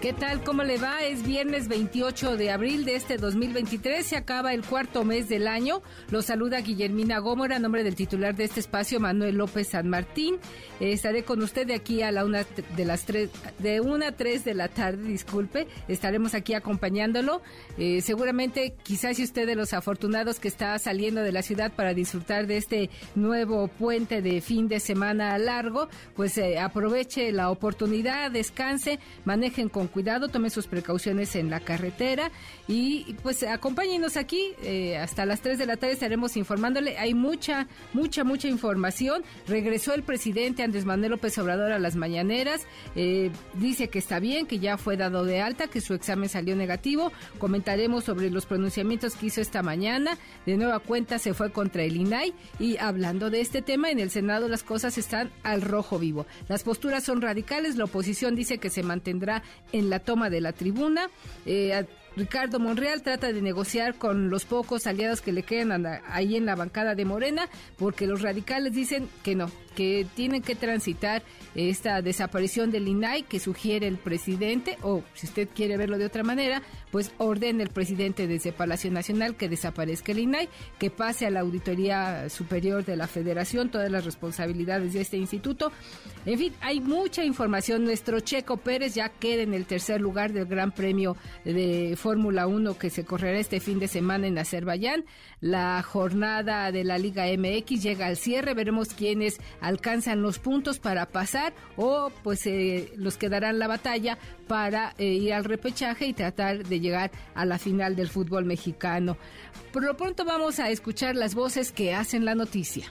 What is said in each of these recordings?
¿Qué tal? ¿Cómo le va? Es viernes 28 de abril de este 2023. Se acaba el cuarto mes del año. Lo saluda Guillermina Gómora, a nombre del titular de este espacio, Manuel López San Martín. Eh, estaré con usted de aquí a la una de las tres, de una a tres de la tarde, disculpe. Estaremos aquí acompañándolo. Eh, seguramente, quizás si usted de los afortunados que está saliendo de la ciudad para disfrutar de este nuevo puente de fin de semana largo, pues eh, aproveche la oportunidad, descanse, manejen con cuidado, tome sus precauciones en la carretera y pues acompáñenos aquí eh, hasta las 3 de la tarde estaremos informándole. Hay mucha, mucha, mucha información. Regresó el presidente Andrés Manuel López Obrador a las mañaneras. Eh, dice que está bien, que ya fue dado de alta, que su examen salió negativo. Comentaremos sobre los pronunciamientos que hizo esta mañana. De nueva cuenta se fue contra el INAI y hablando de este tema, en el Senado las cosas están al rojo vivo. Las posturas son radicales. La oposición dice que se mantendrá en la toma de la tribuna. Eh, Ricardo Monreal trata de negociar con los pocos aliados que le quedan ahí en la bancada de Morena, porque los radicales dicen que no, que tienen que transitar esta desaparición del INAI que sugiere el presidente, o si usted quiere verlo de otra manera, pues ordene el presidente desde Palacio Nacional que desaparezca el INAI, que pase a la Auditoría Superior de la Federación todas las responsabilidades de este instituto. En fin, hay mucha información. Nuestro Checo Pérez ya queda en el tercer lugar del Gran Premio de Fórmula 1 que se correrá este fin de semana en Azerbaiyán. La jornada de la Liga MX llega al cierre. Veremos quiénes alcanzan los puntos para pasar o pues eh, los que darán la batalla para eh, ir al repechaje y tratar de llegar a la final del fútbol mexicano. Por lo pronto vamos a escuchar las voces que hacen la noticia.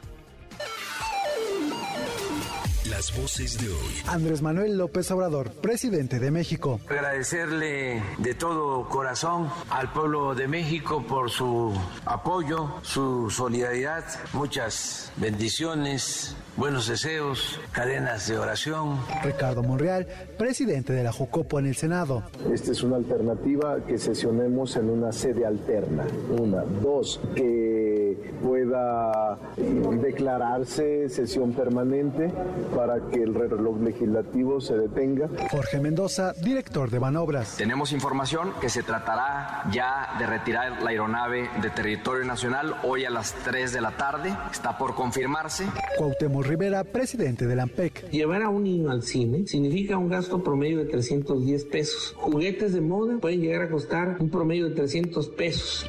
Las voces de hoy. Andrés Manuel López Obrador, presidente de México. Agradecerle de todo corazón al pueblo de México por su apoyo, su solidaridad, muchas bendiciones, buenos deseos, cadenas de oración. Ricardo Monreal, presidente de la Jucopo en el Senado. Esta es una alternativa que sesionemos en una sede alterna. Una. Dos, que pueda declararse sesión permanente para que el reloj legislativo se detenga. Jorge Mendoza, director de Manobras. Tenemos información que se tratará ya de retirar la aeronave de territorio nacional hoy a las 3 de la tarde. Está por confirmarse. Cuauhtémoc Rivera, presidente de la AMPEC. Llevar a un niño al cine significa un gasto promedio de 310 pesos. Juguetes de moda pueden llegar a costar un promedio de 300 pesos.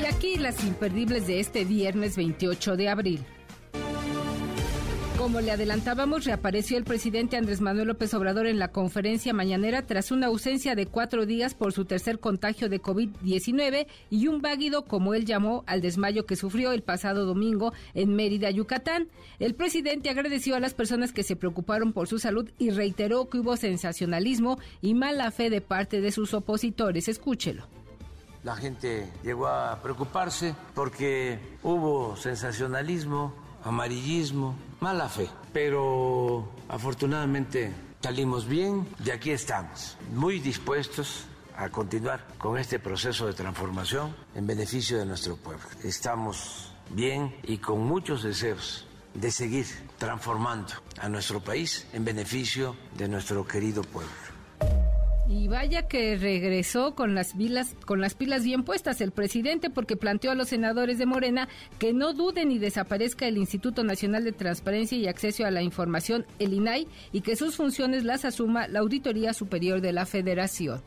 Y aquí las imperdibles de este viernes 28 de abril. Como le adelantábamos, reapareció el presidente Andrés Manuel López Obrador en la conferencia mañanera tras una ausencia de cuatro días por su tercer contagio de COVID-19 y un váguido, como él llamó, al desmayo que sufrió el pasado domingo en Mérida, Yucatán. El presidente agradeció a las personas que se preocuparon por su salud y reiteró que hubo sensacionalismo y mala fe de parte de sus opositores. Escúchelo. La gente llegó a preocuparse porque hubo sensacionalismo, amarillismo, mala fe. Pero afortunadamente salimos bien y aquí estamos, muy dispuestos a continuar con este proceso de transformación en beneficio de nuestro pueblo. Estamos bien y con muchos deseos de seguir transformando a nuestro país en beneficio de nuestro querido pueblo. Y vaya que regresó con las, pilas, con las pilas bien puestas el presidente porque planteó a los senadores de Morena que no duden y desaparezca el Instituto Nacional de Transparencia y Acceso a la Información, el INAI, y que sus funciones las asuma la Auditoría Superior de la Federación.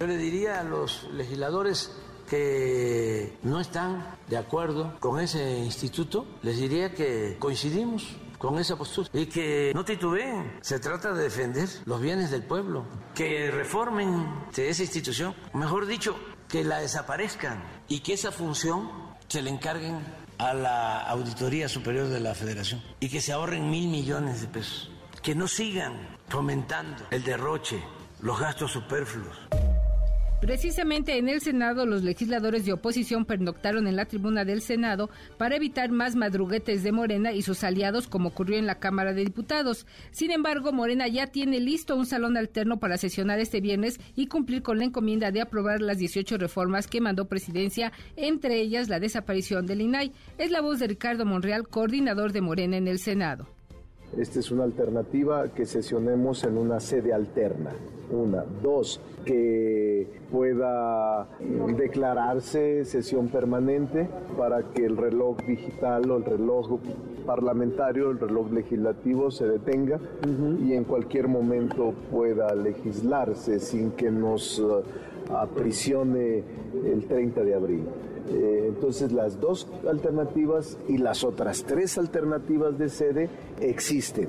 Yo le diría a los legisladores que no están de acuerdo con ese instituto, les diría que coincidimos con esa postura. Y que no titubeen. Se trata de defender los bienes del pueblo, que reformen esa institución, mejor dicho, que la desaparezcan. Y que esa función se le encarguen a la Auditoría Superior de la Federación. Y que se ahorren mil millones de pesos, que no sigan fomentando el derroche, los gastos superfluos. Precisamente en el Senado, los legisladores de oposición pernoctaron en la tribuna del Senado para evitar más madruguetes de Morena y sus aliados, como ocurrió en la Cámara de Diputados. Sin embargo, Morena ya tiene listo un salón alterno para sesionar este viernes y cumplir con la encomienda de aprobar las 18 reformas que mandó presidencia, entre ellas la desaparición del INAI. Es la voz de Ricardo Monreal, coordinador de Morena en el Senado. Esta es una alternativa que sesionemos en una sede alterna. Una. Dos, que pueda declararse sesión permanente para que el reloj digital o el reloj parlamentario, el reloj legislativo se detenga y en cualquier momento pueda legislarse sin que nos uh, aprisione el 30 de abril. Eh, entonces las dos alternativas y las otras tres alternativas de sede existen.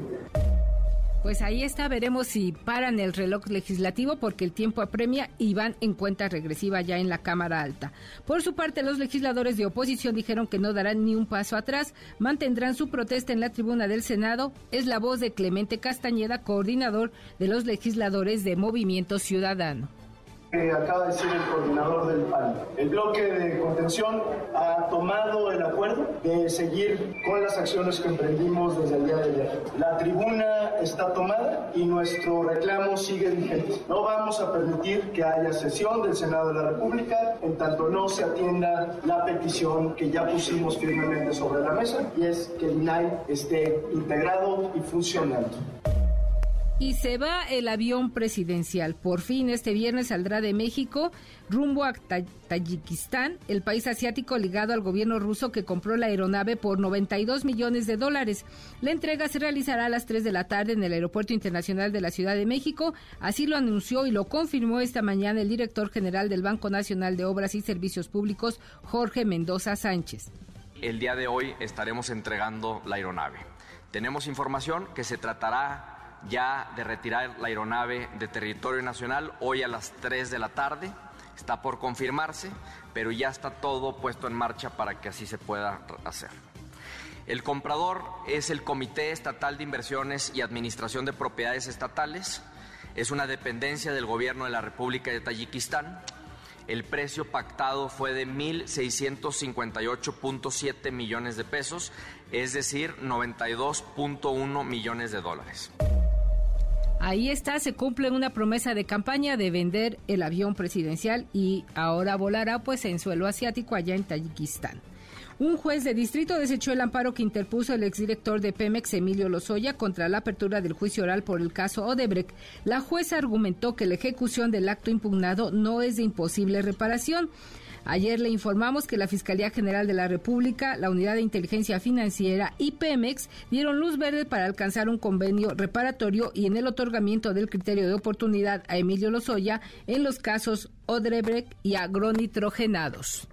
Pues ahí está, veremos si paran el reloj legislativo porque el tiempo apremia y van en cuenta regresiva ya en la Cámara Alta. Por su parte, los legisladores de oposición dijeron que no darán ni un paso atrás, mantendrán su protesta en la tribuna del Senado. Es la voz de Clemente Castañeda, coordinador de los legisladores de Movimiento Ciudadano que acaba de decir el coordinador del PAN. El bloque de contención ha tomado el acuerdo de seguir con las acciones que emprendimos desde el día de ayer. La tribuna está tomada y nuestro reclamo sigue vigente. No vamos a permitir que haya sesión del Senado de la República en tanto no se atienda la petición que ya pusimos firmemente sobre la mesa y es que el INAI esté integrado y funcionando. Y se va el avión presidencial. Por fin este viernes saldrá de México rumbo a Tayikistán, el país asiático ligado al gobierno ruso que compró la aeronave por 92 millones de dólares. La entrega se realizará a las 3 de la tarde en el Aeropuerto Internacional de la Ciudad de México. Así lo anunció y lo confirmó esta mañana el director general del Banco Nacional de Obras y Servicios Públicos, Jorge Mendoza Sánchez. El día de hoy estaremos entregando la aeronave. Tenemos información que se tratará ya de retirar la aeronave de territorio nacional hoy a las 3 de la tarde. Está por confirmarse, pero ya está todo puesto en marcha para que así se pueda hacer. El comprador es el Comité Estatal de Inversiones y Administración de Propiedades Estatales. Es una dependencia del gobierno de la República de Tayikistán. El precio pactado fue de 1.658.7 millones de pesos, es decir, 92.1 millones de dólares. Ahí está, se cumple una promesa de campaña de vender el avión presidencial y ahora volará pues en suelo asiático allá en Tayikistán. Un juez de distrito desechó el amparo que interpuso el exdirector de Pemex, Emilio Lozoya, contra la apertura del juicio oral por el caso Odebrecht. La jueza argumentó que la ejecución del acto impugnado no es de imposible reparación. Ayer le informamos que la Fiscalía General de la República, la Unidad de Inteligencia Financiera y Pemex dieron luz verde para alcanzar un convenio reparatorio y en el otorgamiento del criterio de oportunidad a Emilio Lozoya en los casos Odebrecht y agronitrogenados.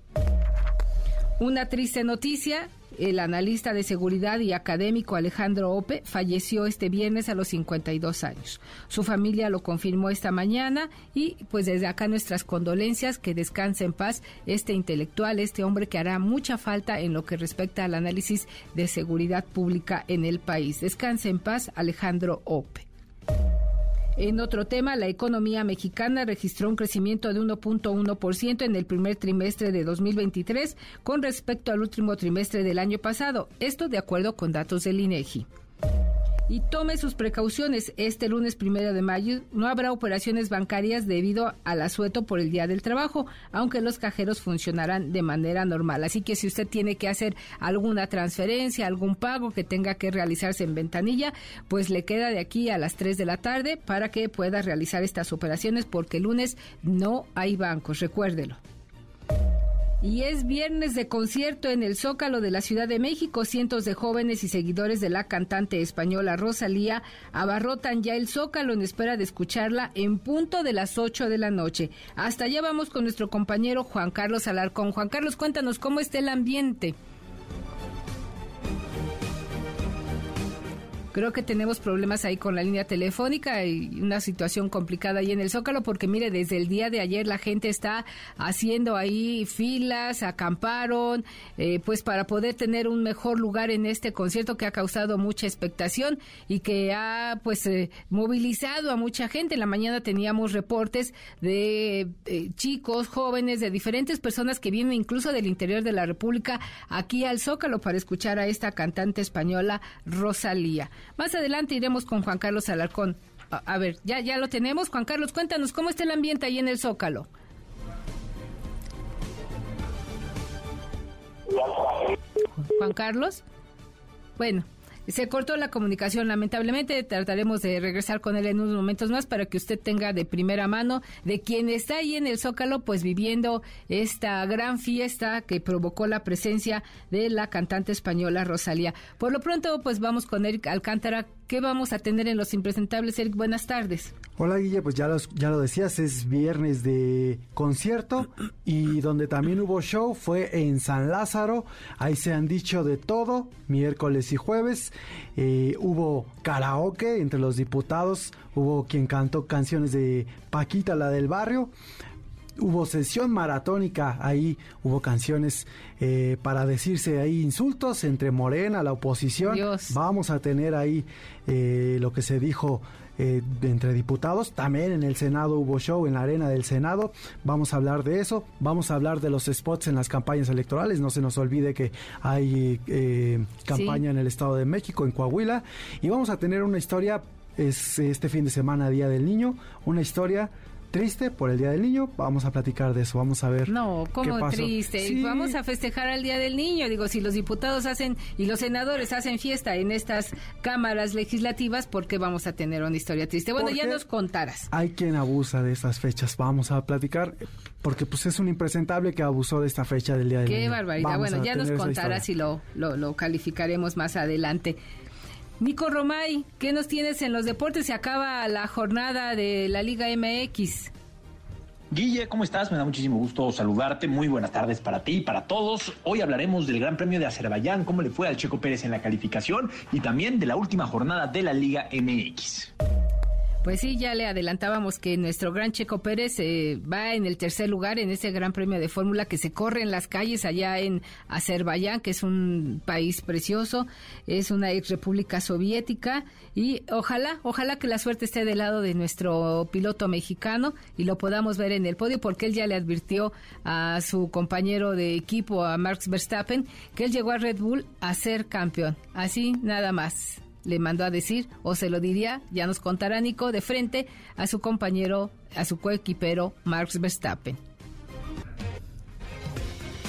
Una triste noticia, el analista de seguridad y académico Alejandro Ope falleció este viernes a los 52 años. Su familia lo confirmó esta mañana y pues desde acá nuestras condolencias, que descanse en paz este intelectual, este hombre que hará mucha falta en lo que respecta al análisis de seguridad pública en el país. Descanse en paz Alejandro Ope. En otro tema, la economía mexicana registró un crecimiento de 1.1% en el primer trimestre de 2023 con respecto al último trimestre del año pasado, esto de acuerdo con datos del INEGI y tome sus precauciones. Este lunes primero de mayo no habrá operaciones bancarias debido al asueto por el Día del Trabajo, aunque los cajeros funcionarán de manera normal. Así que si usted tiene que hacer alguna transferencia, algún pago que tenga que realizarse en ventanilla, pues le queda de aquí a las 3 de la tarde para que pueda realizar estas operaciones porque el lunes no hay bancos, recuérdelo. Y es viernes de concierto en el Zócalo de la Ciudad de México. Cientos de jóvenes y seguidores de la cantante española Rosalía abarrotan ya el Zócalo en espera de escucharla en punto de las 8 de la noche. Hasta allá vamos con nuestro compañero Juan Carlos Alarcón. Juan Carlos, cuéntanos cómo está el ambiente. Creo que tenemos problemas ahí con la línea telefónica y una situación complicada ahí en el Zócalo porque mire, desde el día de ayer la gente está haciendo ahí filas, acamparon, eh, pues para poder tener un mejor lugar en este concierto que ha causado mucha expectación y que ha pues eh, movilizado a mucha gente. En la mañana teníamos reportes de eh, chicos, jóvenes, de diferentes personas que vienen incluso del interior de la República aquí al Zócalo para escuchar a esta cantante española Rosalía. Más adelante iremos con Juan Carlos Alarcón. A, ver, ya, ya lo tenemos. Juan Carlos, cuéntanos cómo está el ambiente ahí en el Zócalo. Juan Carlos. Bueno, se cortó la comunicación, lamentablemente. Trataremos de regresar con él en unos momentos más para que usted tenga de primera mano de quien está ahí en el Zócalo, pues viviendo esta gran fiesta que provocó la presencia de la cantante española Rosalía. Por lo pronto, pues vamos con Eric Alcántara, ¿Qué vamos a tener en Los Impresentables, Eric? Buenas tardes. Hola, Guille, pues ya, ya lo decías, es viernes de concierto y donde también hubo show fue en San Lázaro. Ahí se han dicho de todo, miércoles y jueves. Eh, hubo karaoke entre los diputados, hubo quien cantó canciones de Paquita, la del barrio hubo sesión maratónica, ahí hubo canciones eh, para decirse ahí insultos entre Morena, la oposición. Vamos a tener ahí eh, lo que se dijo eh, entre diputados. También en el Senado hubo show en la arena del Senado. Vamos a hablar de eso. Vamos a hablar de los spots en las campañas electorales. No se nos olvide que hay campaña en el Estado de México, en Coahuila. Y vamos a tener una historia, es este fin de semana, Día del Niño, una historia triste por el Día del Niño. Vamos a platicar de eso, vamos a ver. No, como triste. Vamos a festejar al Día del Niño. Digo, si los diputados hacen y los senadores hacen fiesta en estas cámaras legislativas, ¿por qué vamos a tener una historia triste? Bueno, ya nos contarás. Hay quien abusa de estas fechas. Vamos a platicar porque pues es un impresentable que abusó de esta fecha del Día del Niño. Qué barbaridad. bueno, ya nos contarás y lo, lo, lo calificaremos más adelante. Nico Romay, ¿qué nos tienes en los deportes? Se acaba la jornada de la Liga MX. Guille, ¿cómo estás? Me da muchísimo gusto saludarte. Muy buenas tardes para ti y para todos. Hoy hablaremos del Gran Premio de Azerbaiyán, cómo le fue al Checo Pérez en la calificación y también de la última jornada de la Liga MX. Pues sí, ya le adelantábamos que nuestro gran Checo Pérez eh, va en el tercer lugar en ese gran premio de fórmula que se corre en las calles allá en Azerbaiyán, que es un país precioso, es una ex república soviética y ojalá, ojalá que la suerte esté del lado de nuestro piloto mexicano y lo podamos ver en el podio porque él ya le advirtió a su compañero de equipo, a Max Verstappen, que él llegó a Red Bull a ser campeón. Así nada más le mandó a decir, o se lo diría, ya nos contará Nico, de frente a su compañero, a su coequipero Max Verstappen.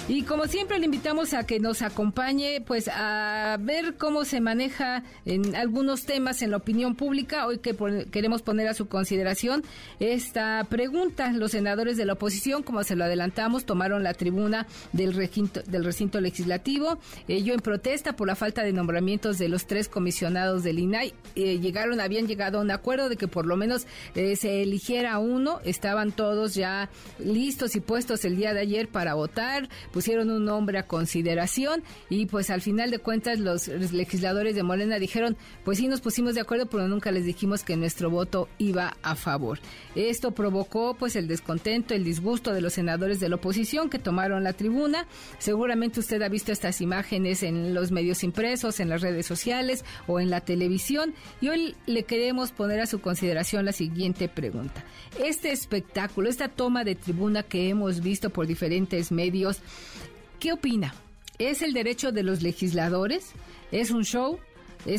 Y como siempre le invitamos a que nos acompañe pues a ver cómo se maneja en algunos temas en la opinión pública. Hoy que queremos poner a su consideración esta pregunta. Los senadores de la oposición, como se lo adelantamos, tomaron la tribuna del recinto, del recinto legislativo. Ello en protesta por la falta de nombramientos de los tres comisionados del INAI. Eh, llegaron, habían llegado a un acuerdo de que por lo menos eh, se eligiera uno. Estaban todos ya listos y puestos el día de ayer para votar pusieron un nombre a consideración y pues al final de cuentas los legisladores de Morena dijeron, pues sí nos pusimos de acuerdo, pero nunca les dijimos que nuestro voto iba a favor. Esto provocó pues el descontento, el disgusto de los senadores de la oposición que tomaron la tribuna. Seguramente usted ha visto estas imágenes en los medios impresos, en las redes sociales o en la televisión y hoy le queremos poner a su consideración la siguiente pregunta. Este espectáculo, esta toma de tribuna que hemos visto por diferentes medios, ¿Qué opina? ¿Es el derecho de los legisladores? ¿Es un show?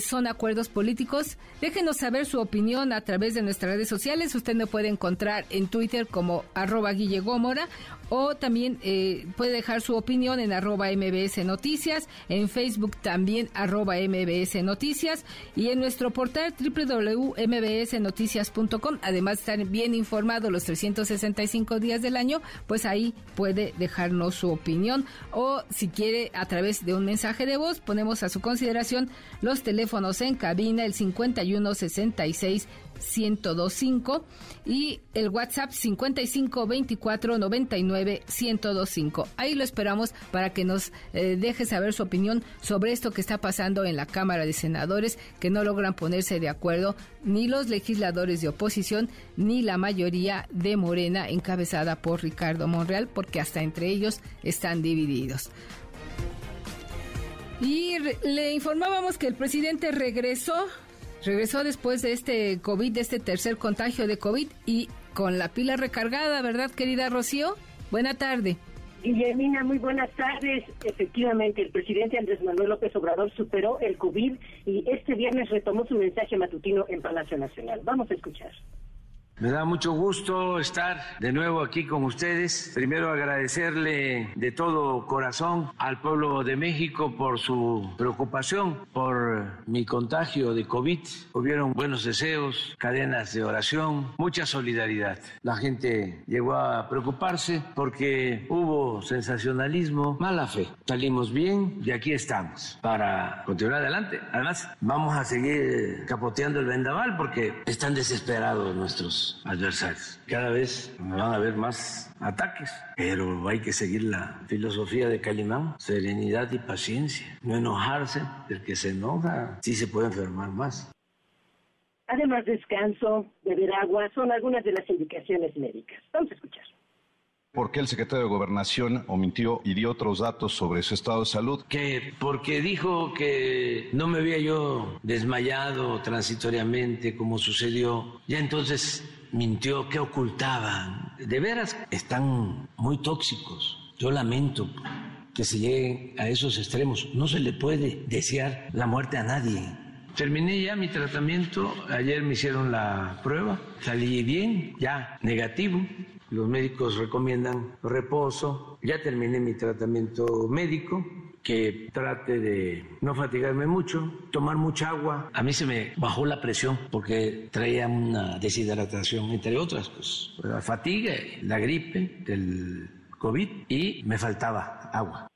son acuerdos políticos. Déjenos saber su opinión a través de nuestras redes sociales. Usted me puede encontrar en Twitter como arroba Guille o también eh, puede dejar su opinión en arroba MBS Noticias, en Facebook también arroba MBS Noticias y en nuestro portal www.mbsnoticias.com. Además de estar bien informado los 365 días del año, pues ahí puede dejarnos su opinión o si quiere a través de un mensaje de voz ponemos a su consideración los teléfonos en cabina el 5166 1025 y el WhatsApp 55 24 99 1025. Ahí lo esperamos para que nos eh, deje saber su opinión sobre esto que está pasando en la Cámara de Senadores, que no logran ponerse de acuerdo ni los legisladores de oposición ni la mayoría de Morena encabezada por Ricardo Monreal, porque hasta entre ellos están divididos. Y le informábamos que el presidente regresó regresó después de este COVID, de este tercer contagio de COVID y con la pila recargada, ¿verdad, querida Rocío? Buena tarde. Guillermina, muy buenas tardes. Efectivamente, el presidente Andrés Manuel López Obrador superó el COVID y este viernes retomó su mensaje matutino en Palacio Nacional. Vamos a escuchar. Me da mucho gusto estar de nuevo aquí con ustedes. Primero agradecerle de todo corazón al pueblo de México por su preocupación por mi contagio de COVID. Hubieron buenos deseos, cadenas de oración, mucha solidaridad. La gente llegó a preocuparse porque hubo sensacionalismo, mala fe. Salimos bien y aquí estamos para continuar adelante. Además, vamos a seguir capoteando el vendaval porque están desesperados nuestros adversarios. Cada vez van a haber más ataques, pero hay que seguir la filosofía de Calimán, serenidad y paciencia, no enojarse, el que se enoja sí se puede enfermar más. Además, descanso, beber agua son algunas de las indicaciones médicas. Vamos a escuchar. ¿Por qué el secretario de Gobernación omitió y dio otros datos sobre su estado de salud? Que porque dijo que no me había yo desmayado transitoriamente como sucedió. Ya entonces mintió, ¿qué ocultaban? De veras, están muy tóxicos. Yo lamento que se llegue a esos extremos. No se le puede desear la muerte a nadie. Terminé ya mi tratamiento, ayer me hicieron la prueba, salí bien, ya negativo, los médicos recomiendan reposo, ya terminé mi tratamiento médico, que trate de no fatigarme mucho, tomar mucha agua. A mí se me bajó la presión porque traía una deshidratación, entre otras, pues la fatiga, la gripe del COVID y me faltaba agua.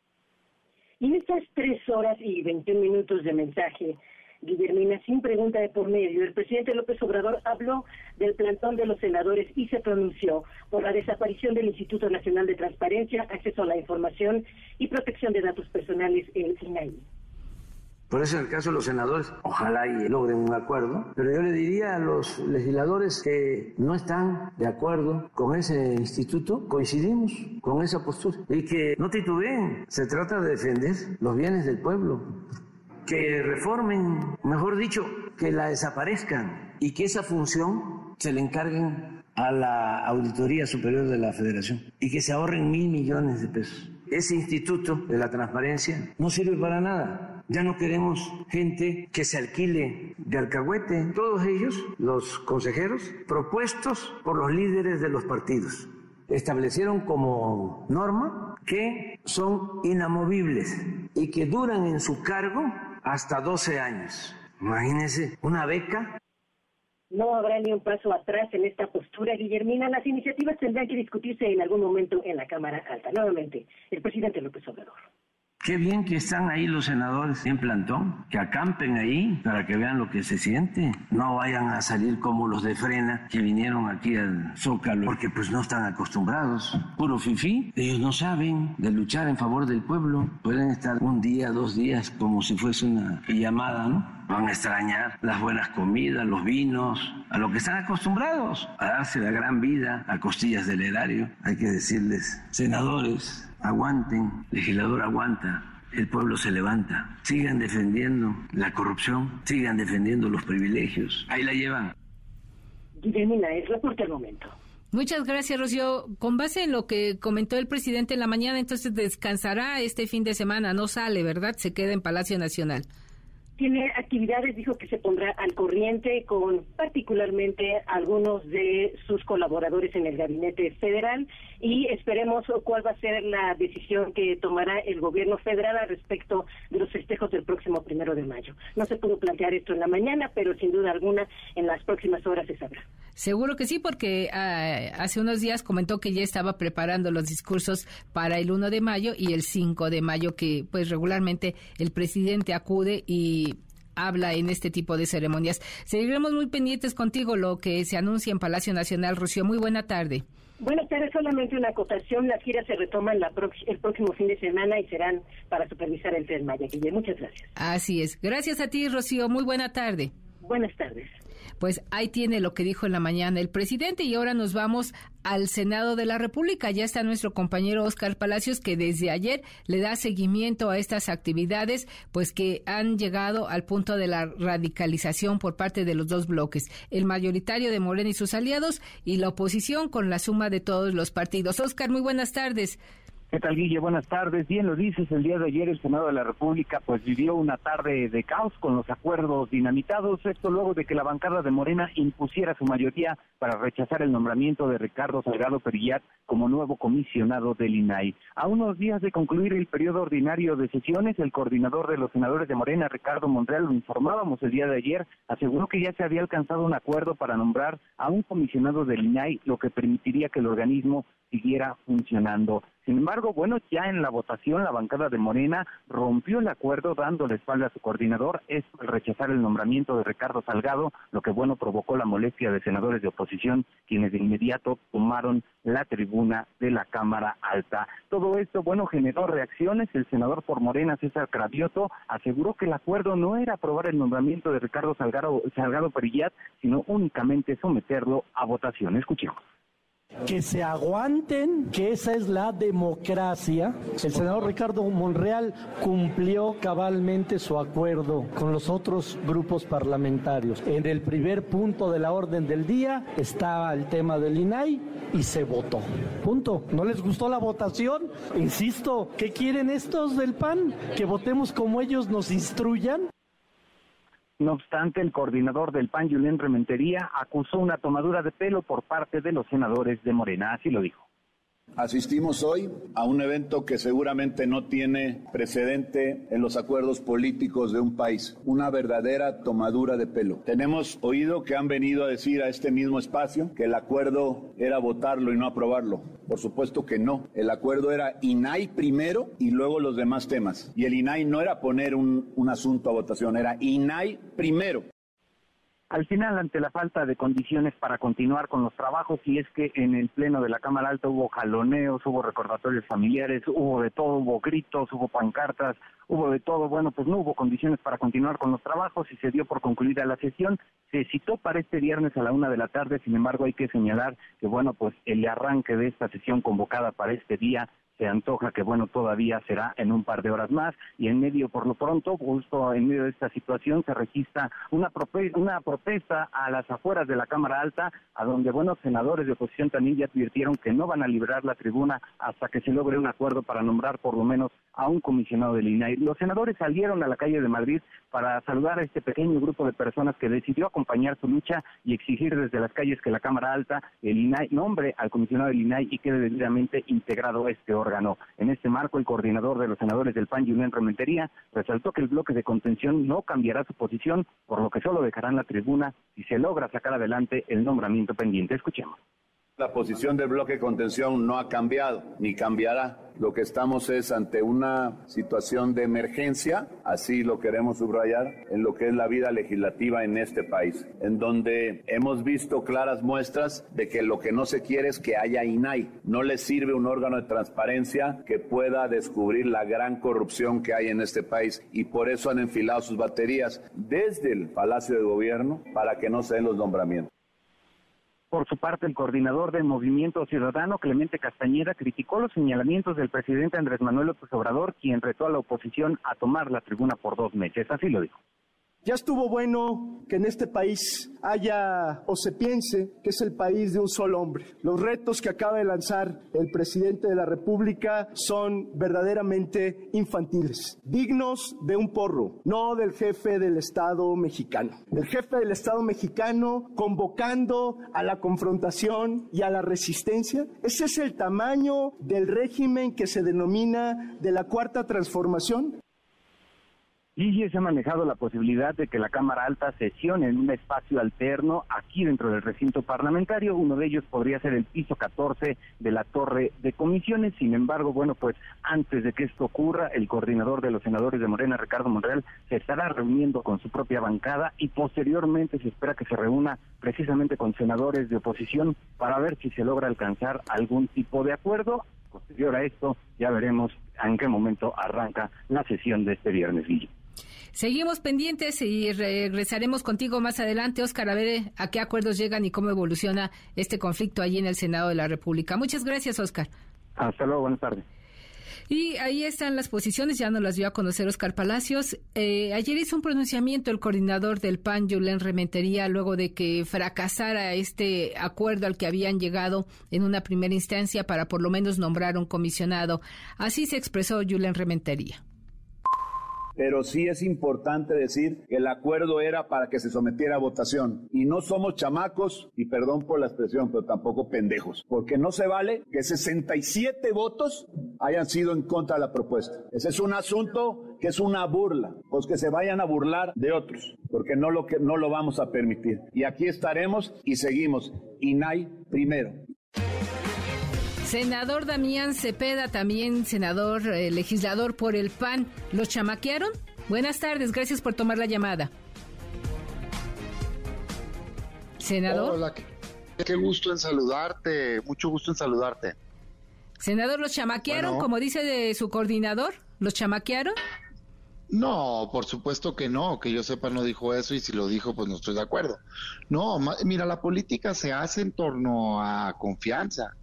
Y estas tres horas y 21 minutos de mensaje, Guillermina, sin pregunta de por medio, el presidente López Obrador habló del plantón de los senadores y se pronunció por la desaparición del Instituto Nacional de Transparencia, Acceso a la Información y Protección de Datos Personales, el INAI. Por eso en el caso de los senadores, ojalá y logren un acuerdo, pero yo le diría a los legisladores que no están de acuerdo con ese instituto, coincidimos con esa postura. Y que no titubeen, se trata de defender los bienes del pueblo que reformen, mejor dicho, que la desaparezcan y que esa función se le encarguen a la Auditoría Superior de la Federación y que se ahorren mil millones de pesos. Ese instituto de la transparencia no sirve para nada. Ya no queremos gente que se alquile de alcahuete. Todos ellos, los consejeros, propuestos por los líderes de los partidos, establecieron como norma que son inamovibles y que duran en su cargo hasta 12 años. Imagínense, una beca. No habrá ni un paso atrás en esta postura, Guillermina. Las iniciativas tendrán que discutirse en algún momento en la Cámara Alta. Nuevamente, el presidente López Obrador. Qué bien que están ahí los senadores en plantón, que acampen ahí para que vean lo que se siente. No vayan a salir como los de frena que vinieron aquí al Zócalo, porque pues no están acostumbrados. Puro fifí, ellos no saben de luchar en favor del pueblo. Pueden estar un día, dos días, como si fuese una llamada, ¿no? Van a extrañar las buenas comidas, los vinos, a lo que están acostumbrados, a darse la gran vida a costillas del erario. Hay que decirles, senadores, aguanten, legislador aguanta, el pueblo se levanta. Sigan defendiendo la corrupción, sigan defendiendo los privilegios. Ahí la llevan. Guillermina, es reporte al momento. Muchas gracias, Rocío. Con base en lo que comentó el presidente en la mañana, entonces descansará este fin de semana, no sale, ¿verdad? Se queda en Palacio Nacional tiene actividades, dijo que se pondrá al corriente con particularmente algunos de sus colaboradores en el gabinete federal y esperemos cuál va a ser la decisión que tomará el gobierno federal al respecto de los festejos del próximo primero de mayo. No se pudo plantear esto en la mañana, pero sin duda alguna en las próximas horas se sabrá. Seguro que sí, porque ah, hace unos días comentó que ya estaba preparando los discursos para el 1 de mayo y el 5 de mayo, que pues regularmente el presidente acude y habla en este tipo de ceremonias. Seguiremos muy pendientes contigo lo que se anuncia en Palacio Nacional. Rocío, muy buena tarde. Buenas tardes, solamente una acotación. Las giras se retoman la el próximo fin de semana y serán para supervisar el Tren Maya. Muchas gracias. Así es. Gracias a ti, Rocío. Muy buena tarde. Buenas tardes pues ahí tiene lo que dijo en la mañana el presidente y ahora nos vamos al Senado de la República. Ya está nuestro compañero Oscar Palacios que desde ayer le da seguimiento a estas actividades, pues que han llegado al punto de la radicalización por parte de los dos bloques, el mayoritario de Morena y sus aliados y la oposición con la suma de todos los partidos. Oscar, muy buenas tardes. ¿Qué tal, Guille? Buenas tardes. Bien lo dices, el día de ayer el Senado de la República pues vivió una tarde de caos con los acuerdos dinamitados, esto luego de que la bancada de Morena impusiera su mayoría para rechazar el nombramiento de Ricardo Salgado Perillat como nuevo comisionado del INAI. A unos días de concluir el periodo ordinario de sesiones, el coordinador de los senadores de Morena, Ricardo Monreal, lo informábamos el día de ayer, aseguró que ya se había alcanzado un acuerdo para nombrar a un comisionado del INAI, lo que permitiría que el organismo siguiera funcionando. Sin embargo, bueno, ya en la votación la bancada de Morena rompió el acuerdo dando la espalda a su coordinador, es rechazar el nombramiento de Ricardo Salgado, lo que bueno provocó la molestia de senadores de oposición, quienes de inmediato tomaron la tribuna de la Cámara Alta. Todo esto, bueno, generó reacciones. El senador por Morena, César Cravioto, aseguró que el acuerdo no era aprobar el nombramiento de Ricardo Salgado, Salgado Perillat, sino únicamente someterlo a votación. Escuchemos que se aguanten, que esa es la democracia. El senador Ricardo Monreal cumplió cabalmente su acuerdo con los otros grupos parlamentarios. En el primer punto de la orden del día estaba el tema del INAI y se votó. Punto. ¿No les gustó la votación? Insisto, ¿qué quieren estos del PAN? ¿Que votemos como ellos nos instruyan? No obstante, el coordinador del PAN, Julián Rementería, acusó una tomadura de pelo por parte de los senadores de Morena. Así lo dijo. Asistimos hoy a un evento que seguramente no tiene precedente en los acuerdos políticos de un país, una verdadera tomadura de pelo. Tenemos oído que han venido a decir a este mismo espacio que el acuerdo era votarlo y no aprobarlo. Por supuesto que no. El acuerdo era INAI primero y luego los demás temas. Y el INAI no era poner un, un asunto a votación, era INAI primero. Al final, ante la falta de condiciones para continuar con los trabajos, y es que en el Pleno de la Cámara Alta hubo jaloneos, hubo recordatorios familiares, hubo de todo, hubo gritos, hubo pancartas, hubo de todo, bueno, pues no hubo condiciones para continuar con los trabajos y se dio por concluida la sesión. Se citó para este viernes a la una de la tarde, sin embargo hay que señalar que, bueno, pues el arranque de esta sesión convocada para este día se antoja que bueno todavía será en un par de horas más y en medio por lo pronto justo en medio de esta situación se registra una una protesta a las afueras de la Cámara Alta a donde buenos senadores de oposición también ya advirtieron que no van a liberar la tribuna hasta que se logre un acuerdo para nombrar por lo menos a un comisionado del INAI. Los senadores salieron a la calle de Madrid para saludar a este pequeño grupo de personas que decidió acompañar su lucha y exigir desde las calles que la Cámara Alta el INAI nombre al comisionado del INAI y quede debidamente integrado este En este marco, el coordinador de los senadores del PAN, Julián Rementería, resaltó que el bloque de contención no cambiará su posición, por lo que solo dejarán la tribuna si se logra sacar adelante el nombramiento pendiente. Escuchemos. La posición del bloque de contención no ha cambiado ni cambiará. Lo que estamos es ante una situación de emergencia, así lo queremos subrayar, en lo que es la vida legislativa en este país, en donde hemos visto claras muestras de que lo que no se quiere es que haya INAI. No le sirve un órgano de transparencia que pueda descubrir la gran corrupción que hay en este país y por eso han enfilado sus baterías desde el Palacio de Gobierno para que no se den los nombramientos. Por su parte, el coordinador del Movimiento Ciudadano, Clemente Castañeda, criticó los señalamientos del presidente Andrés Manuel López Obrador, quien retó a la oposición a tomar la tribuna por dos meses. Así lo dijo. Ya estuvo bueno que en este país haya o se piense que es el país de un solo hombre. Los retos que acaba de lanzar el presidente de la República son verdaderamente infantiles, dignos de un porro, no del jefe del Estado mexicano. El jefe del Estado mexicano convocando a la confrontación y a la resistencia. Ese es el tamaño del régimen que se denomina de la cuarta transformación. Gigi se ha manejado la posibilidad de que la Cámara Alta sesione en un espacio alterno aquí dentro del recinto parlamentario. Uno de ellos podría ser el piso 14 de la Torre de Comisiones. Sin embargo, bueno, pues antes de que esto ocurra, el coordinador de los senadores de Morena, Ricardo Monreal, se estará reuniendo con su propia bancada y posteriormente se espera que se reúna precisamente con senadores de oposición para ver si se logra alcanzar algún tipo de acuerdo. Posterior a esto, ya veremos en qué momento arranca la sesión de este viernes, Guille. Seguimos pendientes y regresaremos contigo más adelante, Oscar, a ver a qué acuerdos llegan y cómo evoluciona este conflicto allí en el Senado de la República. Muchas gracias, Oscar. Hasta luego, buenas tardes. Y ahí están las posiciones, ya nos las dio a conocer Oscar Palacios. Eh, ayer hizo un pronunciamiento el coordinador del PAN, Julen Rementería, luego de que fracasara este acuerdo al que habían llegado en una primera instancia para por lo menos nombrar un comisionado. Así se expresó Julen Rementería pero sí es importante decir que el acuerdo era para que se sometiera a votación. Y no somos chamacos, y perdón por la expresión, pero tampoco pendejos, porque no se vale que 67 votos hayan sido en contra de la propuesta. Ese es un asunto que es una burla, pues que se vayan a burlar de otros, porque no lo, que, no lo vamos a permitir. Y aquí estaremos y seguimos. INAI primero. Senador Damián Cepeda, también senador, eh, legislador por el PAN. ¿Los chamaquearon? Buenas tardes, gracias por tomar la llamada. Senador. Hola, qué, gusto en saludarte, mucho gusto en saludarte. Senador, ¿los chamaquearon, como dice de su coordinador? ¿Los chamaquearon? No, por supuesto que no, que yo sepa no dijo eso y si lo dijo pues no estoy de acuerdo. No, mira, la política se hace en torno a confianza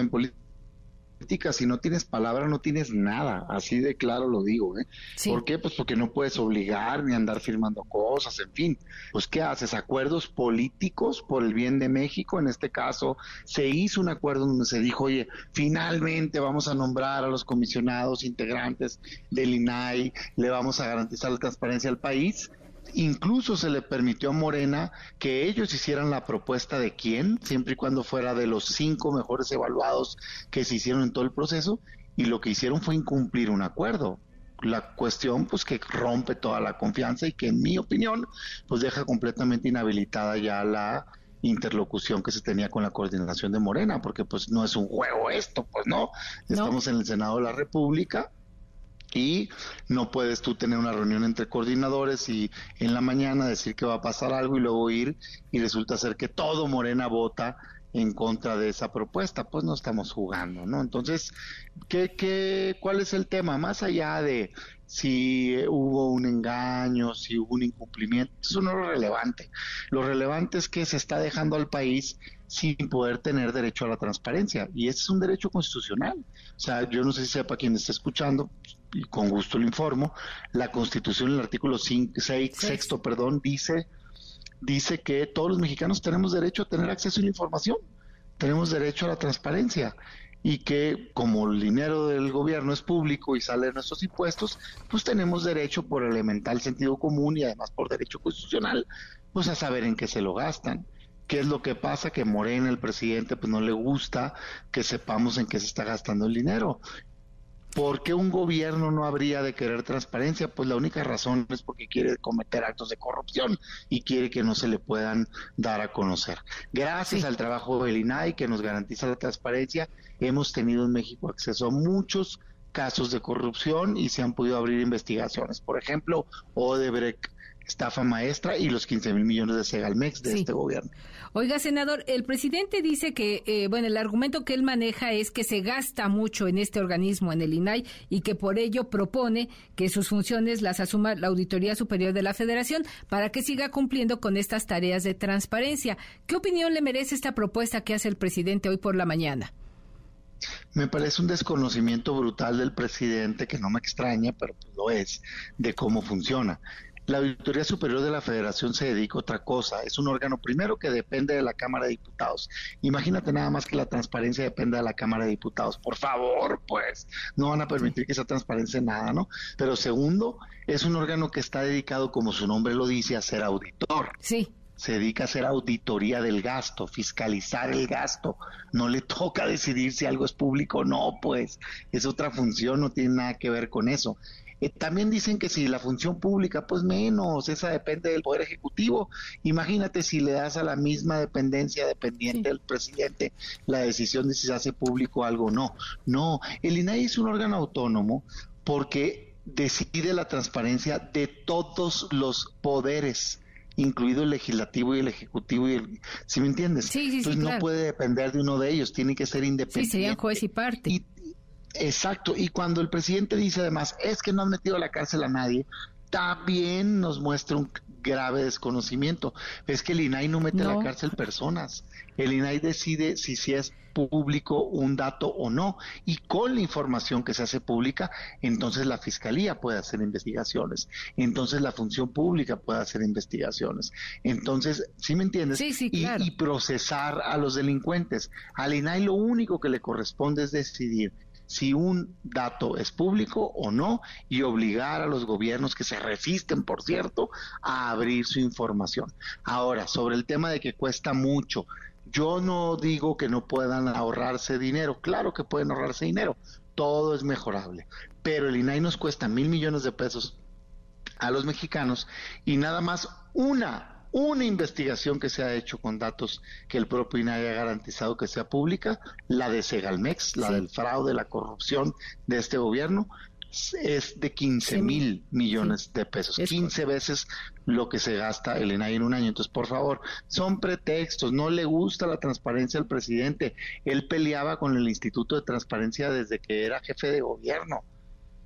en política, si no tienes palabra, no tienes nada. Así de claro lo digo. ¿eh? ¿Por qué? Pues porque no puedes obligar ni andar firmando cosas, en fin. Pues, ¿qué haces? Acuerdos políticos por el bien de México. En este caso, se hizo un acuerdo donde se dijo, oye, finalmente vamos a nombrar a los comisionados integrantes del INAI, le vamos a garantizar la transparencia al país Incluso se le permitió a Morena que ellos hicieran la propuesta de quién, siempre y cuando fuera de los cinco mejores evaluados que se hicieron en todo el proceso, y lo que hicieron fue incumplir un acuerdo. La cuestión, pues, que rompe toda la confianza y que, en mi opinión, pues deja completamente inhabilitada ya la interlocución que se tenía con la coordinación de Morena, porque pues no es un juego esto, pues no, estamos en el Senado de la República y no puedes tú tener una reunión entre coordinadores y en la mañana decir que va a pasar algo y luego ir y resulta ser que todo Morena vota en contra de esa propuesta, pues no estamos jugando, ¿no? Entonces, ¿qué, qué, ¿cuál es el tema? Más allá de si hubo un engaño, si hubo un incumplimiento, eso no es lo relevante. Lo relevante es que se está dejando al país sin poder tener derecho a la transparencia, y ese es un derecho constitucional. O sea, yo no sé si sepa quien está escuchando, y con gusto lo informo, la Constitución en el artículo 6, sexto, perdón, dice, dice que todos los mexicanos tenemos derecho a tener acceso a la información, tenemos derecho a la transparencia y que como el dinero del gobierno es público y sale de nuestros impuestos, pues tenemos derecho por elemental sentido común y además por derecho constitucional, pues a saber en qué se lo gastan. ¿Qué es lo que pasa? Que Morena, el presidente, pues no le gusta que sepamos en qué se está gastando el dinero. ¿Por qué un gobierno no habría de querer transparencia? Pues la única razón es porque quiere cometer actos de corrupción y quiere que no se le puedan dar a conocer. Gracias al trabajo del INAI que nos garantiza la transparencia, hemos tenido en México acceso a muchos casos de corrupción y se han podido abrir investigaciones. Por ejemplo, Odebrecht estafa maestra y los 15 mil millones de Segalmex de este gobierno. Oiga, senador, el presidente dice que, eh, bueno, el argumento que él maneja es que se gasta mucho en este organismo, en el INAI, y que por ello propone que sus funciones las asuma la Auditoría Superior de la Federación para que siga cumpliendo con estas tareas de transparencia. ¿Qué opinión le merece esta propuesta que hace el presidente hoy por la mañana? Me parece un desconocimiento brutal del presidente, que no me extraña, pero lo es, de cómo funciona. La Auditoría Superior de la Federación se dedica a otra cosa. Es un órgano primero que depende de la Cámara de Diputados. Imagínate nada más que la transparencia dependa de la Cámara de Diputados. Por favor, pues, no van a permitir que esa transparencia nada, ¿no? Pero segundo, es un órgano que está dedicado, como su nombre lo dice, a ser auditor. Sí. se dedica a hacer auditoría del gasto, fiscalizar el gasto. No le toca decidir si algo es público o no, pues es otra función, no tiene nada que ver con eso. Eh, también dicen que si la función pública, pues menos, esa depende del Poder Ejecutivo. Imagínate si le das a la misma dependencia dependiente del presidente la decisión de si se hace público algo o no. No, el INAI es un órgano autónomo porque decide la transparencia de todos los poderes incluido el legislativo y el ejecutivo y el, ¿sí me entiendes? Sí, sí, Entonces no puede depender de uno de ellos, tiene que ser independiente. Sí, serían juez y parte. Exacto, y cuando el presidente dice además, es que no han metido a la cárcel a nadie, también nos muestra un grave desconocimiento. Es que el INAI no mete a la cárcel personas. El INAI decide si, si es público un dato o no. Y con la información que se hace pública, entonces la fiscalía puede hacer investigaciones. Entonces la función pública puede hacer investigaciones. Entonces, ¿sí me entiendes? Sí, sí, y, y procesar a los delincuentes. Al INAI lo único que le corresponde es decidir si un dato es público o no y obligar a los gobiernos que se resisten, por cierto, a abrir su información. Ahora, sobre el tema de que cuesta mucho, yo no digo que no puedan ahorrarse dinero, claro que pueden ahorrarse dinero, todo es mejorable, pero el INAI nos cuesta mil millones de pesos a los mexicanos y nada más una una investigación que se ha hecho con datos que el propio INAI ha garantizado que sea pública, la de Segalmex, la del fraude, la corrupción de este gobierno, es de 15 mil millones de pesos, 15 veces lo que se gasta el INAI en un año. Entonces, por favor, son pretextos, no le gusta la transparencia al presidente. Él peleaba con el Instituto de Transparencia desde que era jefe de gobierno.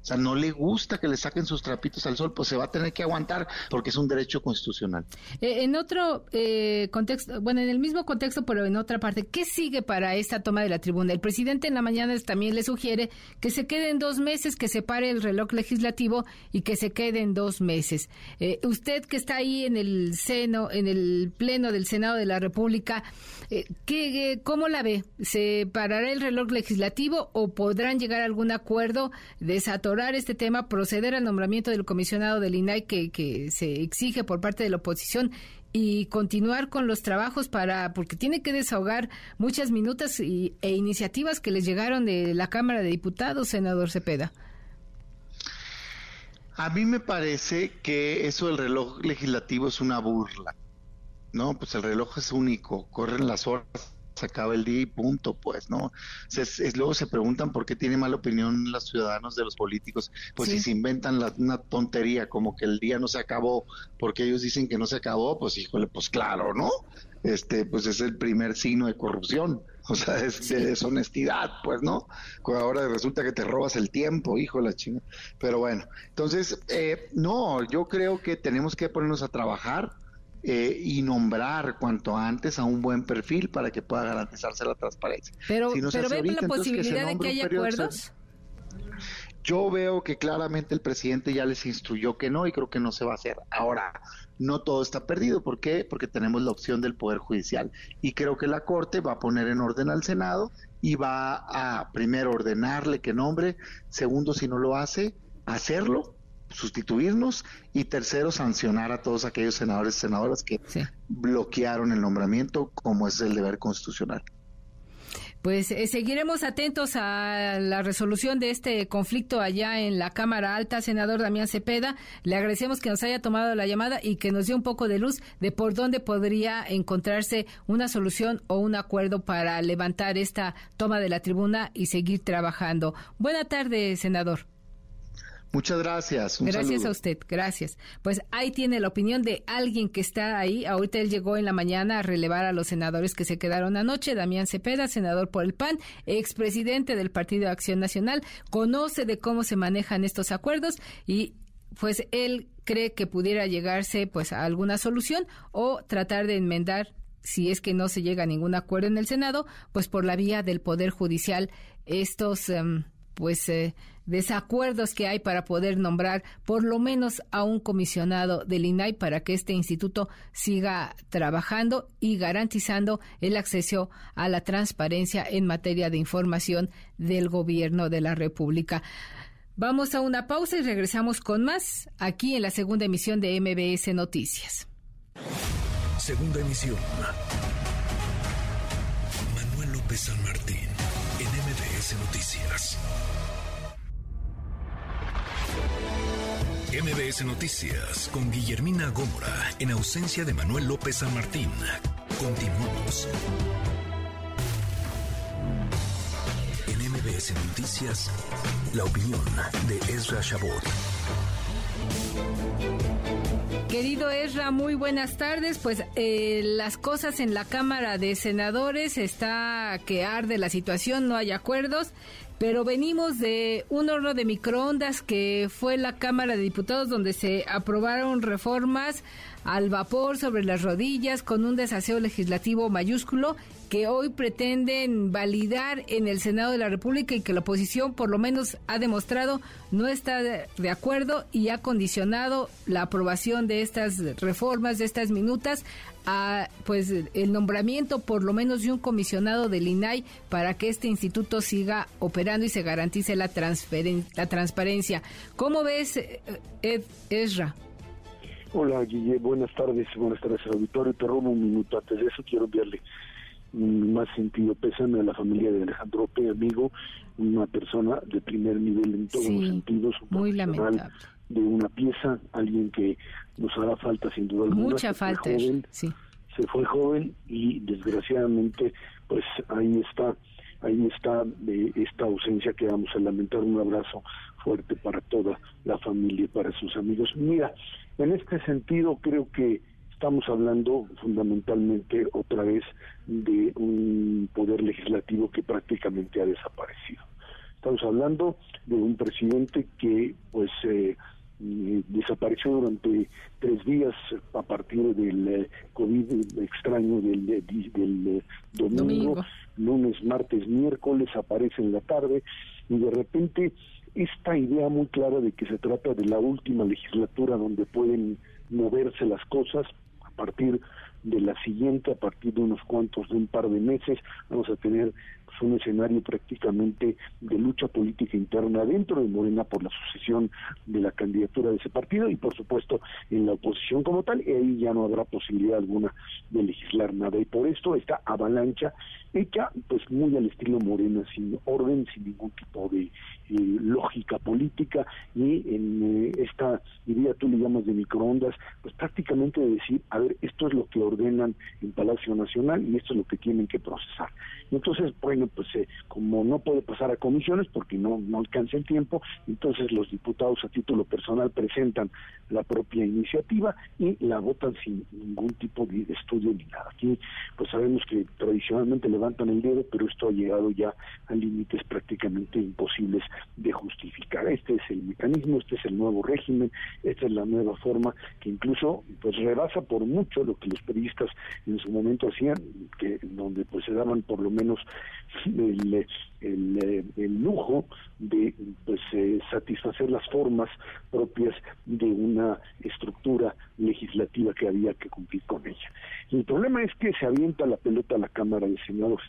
O sea, no le gusta que le saquen sus trapitos al sol, pues se va a tener que aguantar porque es un derecho constitucional. Eh, en otro eh, contexto, bueno, en el mismo contexto, pero en otra parte, ¿qué sigue para esta toma de la tribuna? El presidente en la mañana también le sugiere que se queden dos meses, que se pare el reloj legislativo y que se queden dos meses. Eh, usted que está ahí en el seno, en el pleno del Senado de la República, ¿qué, ¿cómo la ve? ¿Se parará el reloj legislativo o podrán llegar a algún acuerdo de esa este tema, proceder al nombramiento del comisionado del INAI que, que se exige por parte de la oposición y continuar con los trabajos para porque tiene que desahogar muchas minutas y, e iniciativas que les llegaron de la Cámara de Diputados, senador Cepeda. A mí me parece que eso del reloj legislativo es una burla. No, pues el reloj es único, corren las horas se acaba el día y punto, pues, ¿no? luego se preguntan por qué tiene mala opinión los ciudadanos de los políticos, pues si se inventan una tontería como que el día no se acabó porque ellos dicen que no se acabó, pues híjole, pues claro, ¿no? Este, pues es el primer signo de corrupción, o sea, es de deshonestidad, pues, ¿no? Ahora resulta que te robas el tiempo, hijo la chinga. Pero bueno, entonces, eh, no, yo creo que tenemos que ponernos a trabajar eh, y nombrar cuanto antes a un buen perfil para que pueda garantizarse la transparencia. Pero, pero ve la posibilidad de que haya acuerdos. Yo veo que claramente el presidente ya les instruyó que no y creo que no se va a hacer. Ahora, no todo está perdido. ¿Por qué? Porque tenemos la opción del Poder Judicial. Y creo que la Corte va a poner en orden al Senado y va a, primero, ordenarle que nombre, segundo, si no lo hace, hacerlo sustituirnos y tercero sancionar a todos aquellos senadores y senadoras que bloquearon el nombramiento como es el deber constitucional. Pues eh, seguiremos atentos a la resolución de este conflicto allá en la Cámara Alta, senador Damián Cepeda. Le agradecemos que nos haya tomado la llamada y que nos dio un poco de luz de por dónde podría encontrarse una solución o un acuerdo para levantar esta toma de la tribuna y seguir trabajando. Buena tarde, senador. Muchas gracias. gracias a usted, gracias. Pues ahí tiene la opinión de alguien que está ahí. Ahorita él llegó en la mañana a relevar a los senadores que se quedaron anoche. Damián Cepeda, senador por el PAN, expresidente del Partido de Acción Nacional, conoce de cómo se manejan estos acuerdos y pues él cree que pudiera llegarse pues a alguna solución o tratar de enmendar si es que no se llega a ningún acuerdo en el Senado, pues por la vía del Poder Judicial estos em, pues eh, desacuerdos que hay para poder nombrar por lo menos a un comisionado del INAI para que este instituto siga trabajando y garantizando el acceso a la transparencia en materia de información del gobierno de la República. Vamos a una pausa y regresamos con más aquí en la segunda emisión de MBS Noticias. segunda emisión. Manuel López MBS Noticias con Guillermina Gómora, en ausencia de Manuel López San Martín. Continuamos. En MBS Noticias, la opinión de Ezra Shabot. Querido Ezra, muy buenas tardes. Pues eh, las cosas en la Cámara de Senadores está que arde la situación, no hay acuerdos, pero venimos de un horno de microondas que fue la Cámara de Diputados donde se aprobaron reformas al vapor sobre las rodillas con un desaseo legislativo mayúsculo que hoy pretenden validar en el Senado de la República y que la oposición por lo menos ha demostrado no está de acuerdo y ha condicionado la aprobación de estas reformas, de estas minutas a pues el nombramiento por lo menos de un comisionado del INAI para que este instituto siga operando y se garantice la, la transparencia. ¿Cómo ves, eh, Ed Ezra? Hola, Guille, buenas tardes, buenas tardes al auditorio. Te robo un minuto. Antes de eso quiero enviarle más sentido pésame a la familia de Alejandro P. Amigo, una persona de primer nivel en todos los sentidos, un muy lamentable. de una pieza, alguien que nos hará falta sin duda alguna. Mucha falta, sí. Se fue joven y desgraciadamente, pues ahí está, ahí está de esta ausencia que vamos a lamentar. Un abrazo fuerte para toda la familia y para sus amigos. Mira, en este sentido creo que Estamos hablando fundamentalmente otra vez de un poder legislativo que prácticamente ha desaparecido. Estamos hablando de un presidente que pues eh, desapareció durante tres días a partir del eh, COVID extraño del, del, domingo, lunes, martes, miércoles, aparece en la tarde y de repente esta idea muy clara de que se trata de la última legislatura donde pueden moverse las cosas, partir de la siguiente, a partir de unos cuantos, de un par de meses, vamos a tener pues, un escenario prácticamente de lucha política interna dentro de Morena por la sucesión de la candidatura de ese partido y por supuesto en la oposición como tal, y ahí ya no habrá posibilidad alguna de legislar nada. Y por esto esta avalancha hecha pues muy al estilo Morena, sin orden, sin ningún tipo de eh, lógica política y en eh, esta idea tú le llamas de microondas, pues prácticamente de decir, a ver, esto es lo que ordenan en Palacio Nacional y esto es lo que tienen que procesar. Entonces, pues eh, como no puede pasar a comisiones porque no, no alcanza el tiempo, entonces los diputados a título personal presentan la propia iniciativa y la votan sin ningún tipo de estudio ni nada. Aquí pues sabemos que tradicionalmente levantan el dedo, pero esto ha llegado ya a límites prácticamente imposibles de justificar. Este es el mecanismo, este es el nuevo régimen, esta es la nueva forma que incluso pues rebasa por mucho lo que los periodistas en su momento hacían, que donde pues se daban por lo menos el, lujo de pues eh, satisfacer las formas propias de una estructura legislativa que había que cumplir con ella. El problema es que se avienta la pelota a la Cámara de Senadores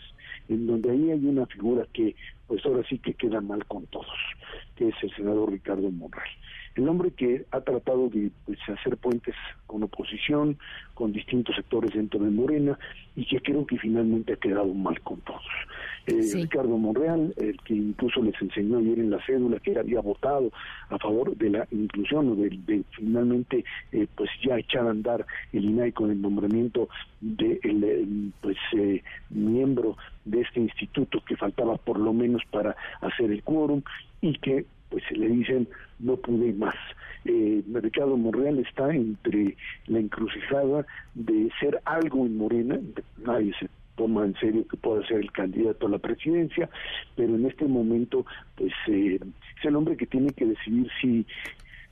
en donde ahí hay una figura que pues ahora sí que queda mal con todos, que es el senador Ricardo Monreal. El hombre que ha tratado de pues, hacer puentes con oposición, con distintos sectores dentro de Morena, y que creo que finalmente ha quedado mal con todos. Eh, Ricardo Monreal, el que incluso les enseñó ayer en la cédula que había votado a favor de la inclusión o de, finalmente eh, pues ya echar a andar el INAI con el nombramiento de el, eh, pues miembro de este instituto que faltaba por lo menos para hacer el quórum y que pues se le dicen no pude más. Eh, Ricardo Monreal está entre la encrucijada de ser algo en Morena, nadie se toma en serio que pueda ser el candidato a la presidencia, pero en este momento pues eh, es el hombre que tiene que decidir si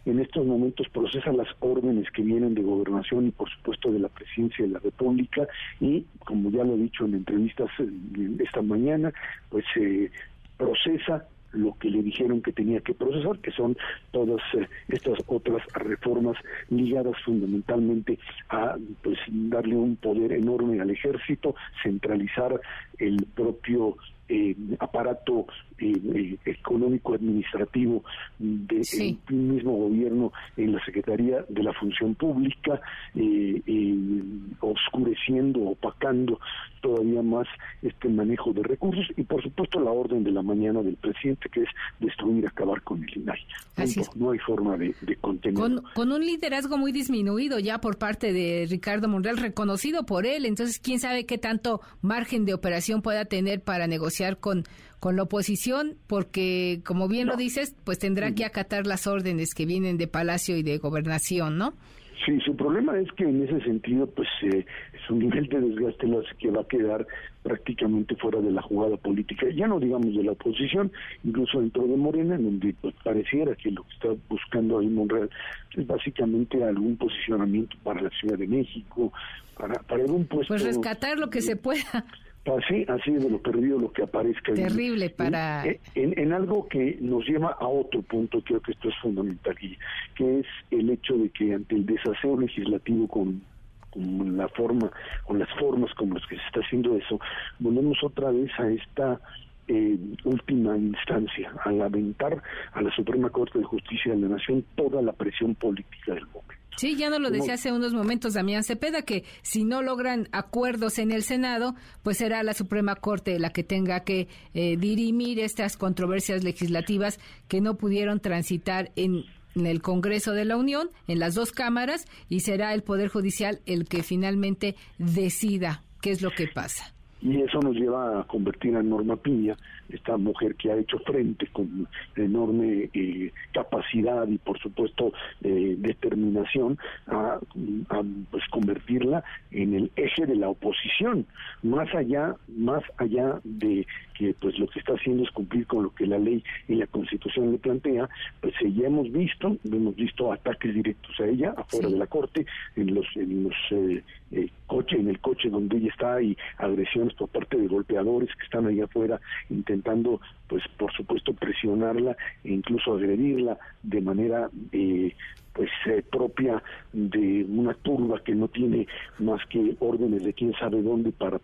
en estos momentos procesa las órdenes que vienen de gobernación y por supuesto de la presidencia de la República y como ya lo he dicho en entrevistas eh, esta mañana, pues se procesa lo que le dijeron que tenía que procesar, que son todas eh, estas otras reformas ligadas fundamentalmente a pues darle un poder enorme al ejército, centralizar el propio eh, aparato eh, económico administrativo del mismo gobierno en la Secretaría de la Función Pública, oscureciendo, opacando todavía más este manejo de recursos y por supuesto la orden de la mañana del presidente que es destruir, acabar con el INAI. No hay forma de, de contener. Con, con, un liderazgo muy disminuido ya por parte de Ricardo Monreal, reconocido por él, entonces quién sabe qué tanto margen de operación pueda tener para negociar con, con la oposición, porque como bien lo dices, pues tendrá que acatar las órdenes que vienen de Palacio y de Gobernación, ¿no? Sí, su problema es que en ese sentido, pues eh, su nivel de desgaste lo hace que va a quedar prácticamente fuera de la jugada política, ya no digamos de la oposición, incluso dentro de Morena, en donde pues, pareciera que lo que está buscando ahí Monreal es básicamente algún posicionamiento para la Ciudad de México, para, para algún puesto... Pues rescatar lo que se pueda. Así, así de lo perdido lo que aparezca. Terrible para... En, algo que nos lleva a otro punto, creo que esto es fundamental, que es el hecho de que ante el desaseo legislativo con, la forma, con las formas como las que se está haciendo eso, volvemos otra vez a esta eh, última instancia, a lamentar a la Suprema Corte de Justicia de la Nación toda la presión política del momento. Sí, ya nos lo decía hace unos momentos Damián Cepeda, que si no logran acuerdos en el Senado, pues será la Suprema Corte la que tenga que eh, dirimir estas controversias legislativas que no pudieron transitar en, en el Congreso de la Unión, en las dos cámaras, y será el Poder Judicial el que finalmente decida qué es lo que pasa y eso nos lleva a convertir a Norma Piña, esta mujer que ha hecho frente con enorme eh, capacidad y por supuesto eh, determinación a, pues convertirla en el eje de la oposición, más allá, más allá de que pues lo que está haciendo es cumplir con lo que la ley y la constitución le plantea, pues ya hemos visto, hemos visto ataques directos a ella afuera de la corte, en los, en los eh, coche, en el coche donde ella está y agresiones por parte de golpeadores que están ahí afuera intentando, pues por supuesto, presionarla e incluso agredirla de manera eh, pues eh, propia de una turba que no tiene más que órdenes de quién sabe dónde para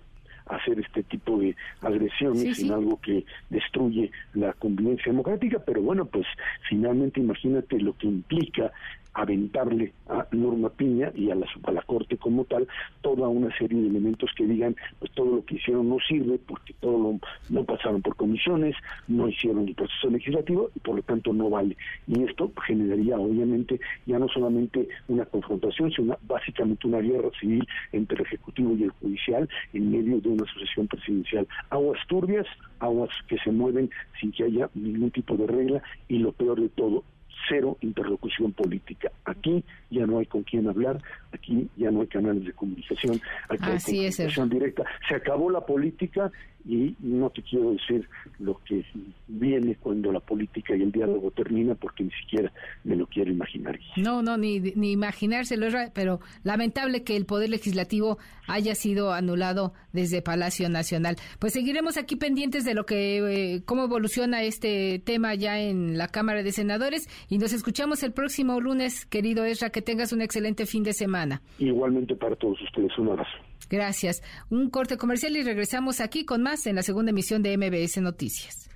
hacer este tipo de agresiones en algo que destruye la convivencia democrática, pero bueno, pues finalmente imagínate lo que implica aventarle a Norma Piña y a la, a la Corte como tal toda una serie de elementos que digan pues todo lo que hicieron no sirve porque todo lo, no pasaron por comisiones, no hicieron el proceso legislativo y por lo tanto no vale. Y esto generaría obviamente ya no solamente una confrontación, sino básicamente una guerra civil entre el Ejecutivo y el Judicial en medio de una sucesión presidencial. Aguas turbias, aguas que se mueven sin que haya ningún tipo de regla y lo peor de todo, cero interlocución política. Aquí ya no hay con quién hablar, aquí ya no hay canales de comunicación, aquí hay comunicación directa. Se acabó la política y no te quiero decir lo que viene cuando la política y el diálogo termina porque ni siquiera me lo quiero imaginar. No, no, ni, ni imaginárselo, pero lamentable que el Poder Legislativo haya sido anulado desde Palacio Nacional. Pues seguiremos aquí pendientes de lo que, eh, cómo evoluciona este tema ya en la Cámara de Senadores y nos escuchamos el próximo lunes, querido Esra, que tengas un excelente fin de semana. Igualmente para todos ustedes, un abrazo. Gracias. Un corte comercial y regresamos aquí con más en la segunda emisión de MBS Noticias.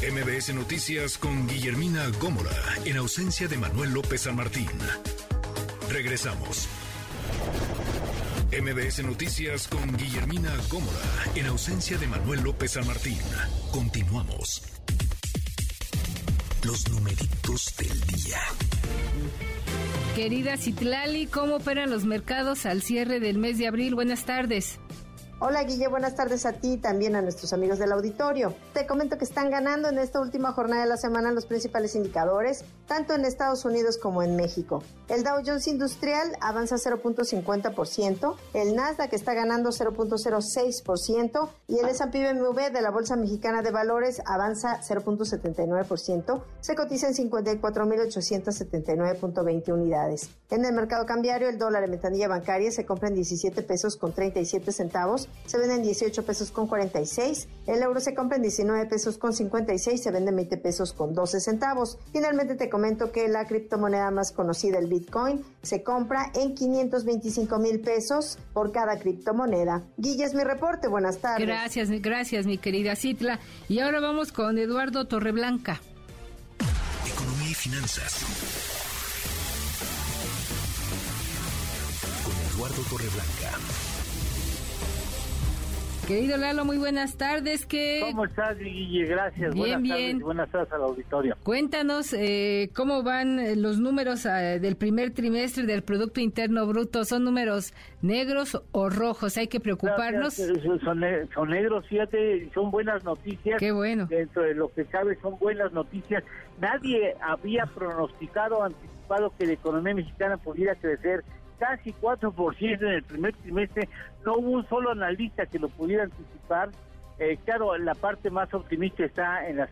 MBS Noticias con Guillermina Gómora, en ausencia de Manuel López San Martín. Regresamos. MBS Noticias con Guillermina Gómora, en ausencia de Manuel López San Martín. Continuamos. Los numeritos del día. Querida Citlali, ¿cómo operan los mercados al cierre del mes de abril? Buenas tardes. Hola Guille, buenas tardes a ti y también a nuestros amigos del auditorio. Te comento que están ganando en esta última jornada de la semana los principales indicadores, tanto en Estados Unidos como en México. El Dow Jones Industrial avanza 0.50%, el Nasdaq está ganando 0.06% y el S&P BMW de la Bolsa Mexicana de Valores avanza 0.79%, se cotiza en 54.879.20 unidades. En el mercado cambiario, el dólar en ventanilla bancaria se compra en 17 pesos con 37 centavos, se vende en 18 pesos con 46, el euro se compra en 19 pesos con 56, se vende en 20 pesos con 12 centavos. Finalmente te comento que la criptomoneda más conocida, el Bitcoin, se compra en 525 mil pesos por cada criptomoneda. Guille es mi reporte, buenas tardes. Gracias, gracias mi querida Citla. Y ahora vamos con Eduardo Torreblanca. Economía y finanzas. Torreblanca. Querido Lalo, muy buenas tardes. ¿Qué... ¿Cómo estás, Guille? Gracias. Bien, buenas bien. Tardes, buenas tardes al auditorio. Cuéntanos eh, cómo van eh, los números eh, del primer trimestre del Producto Interno Bruto. ¿Son números negros o rojos? Hay que preocuparnos. Son, son, son negros, fíjate, son buenas noticias. Qué bueno. Dentro de lo que cabe, son buenas noticias. Nadie había pronosticado, anticipado que la economía mexicana pudiera crecer casi 4% en el primer trimestre. No hubo un solo analista que lo pudiera anticipar. Eh, claro, la parte más optimista está en las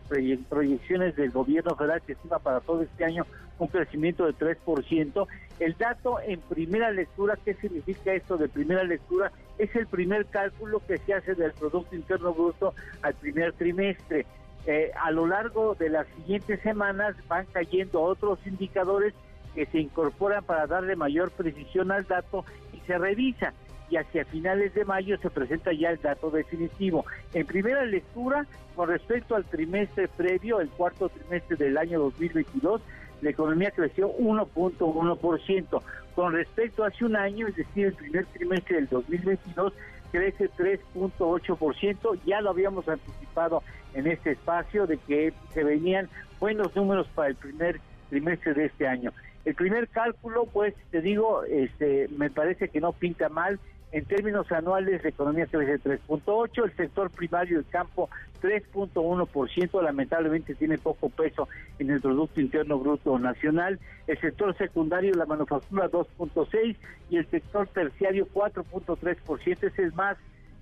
proyecciones del gobierno federal que estima para todo este año un crecimiento de 3%. El dato en primera lectura, ¿qué significa esto de primera lectura? Es el primer cálculo que se hace del Producto Interno Bruto al primer trimestre. Eh, a lo largo de las siguientes semanas van cayendo otros indicadores que se incorporan para darle mayor precisión al dato y se revisa y hacia finales de mayo se presenta ya el dato definitivo. En primera lectura, con respecto al trimestre previo, el cuarto trimestre del año 2022, la economía creció 1.1%. Con respecto a hace un año, es decir, el primer trimestre del 2022, crece 3.8%. Ya lo habíamos anticipado en este espacio de que se venían buenos números para el primer trimestre de este año. El primer cálculo, pues te digo, este, me parece que no pinta mal. En términos anuales, la economía crece 3.8, el sector primario, el campo, 3.1%, lamentablemente tiene poco peso en el Producto Interno Bruto Nacional, el sector secundario, la manufactura, 2.6 y el sector terciario, 4.3%, ese es más,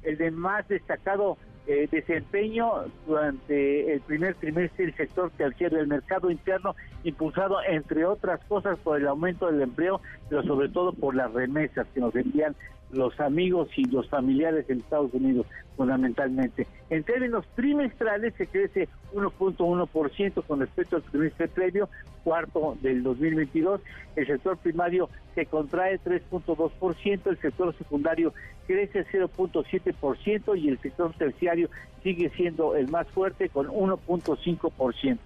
el de más destacado eh, desempeño durante el primer trimestre del sector terciario del mercado interno, impulsado entre otras cosas por el aumento del empleo, pero sobre todo por las remesas que nos envían los amigos y los familiares en Estados Unidos, fundamentalmente. En términos trimestrales se crece 1.1% con respecto al trimestre previo, cuarto del 2022. El sector primario se contrae 3.2%, el sector secundario crece 0.7% y el sector terciario sigue siendo el más fuerte con 1.5%.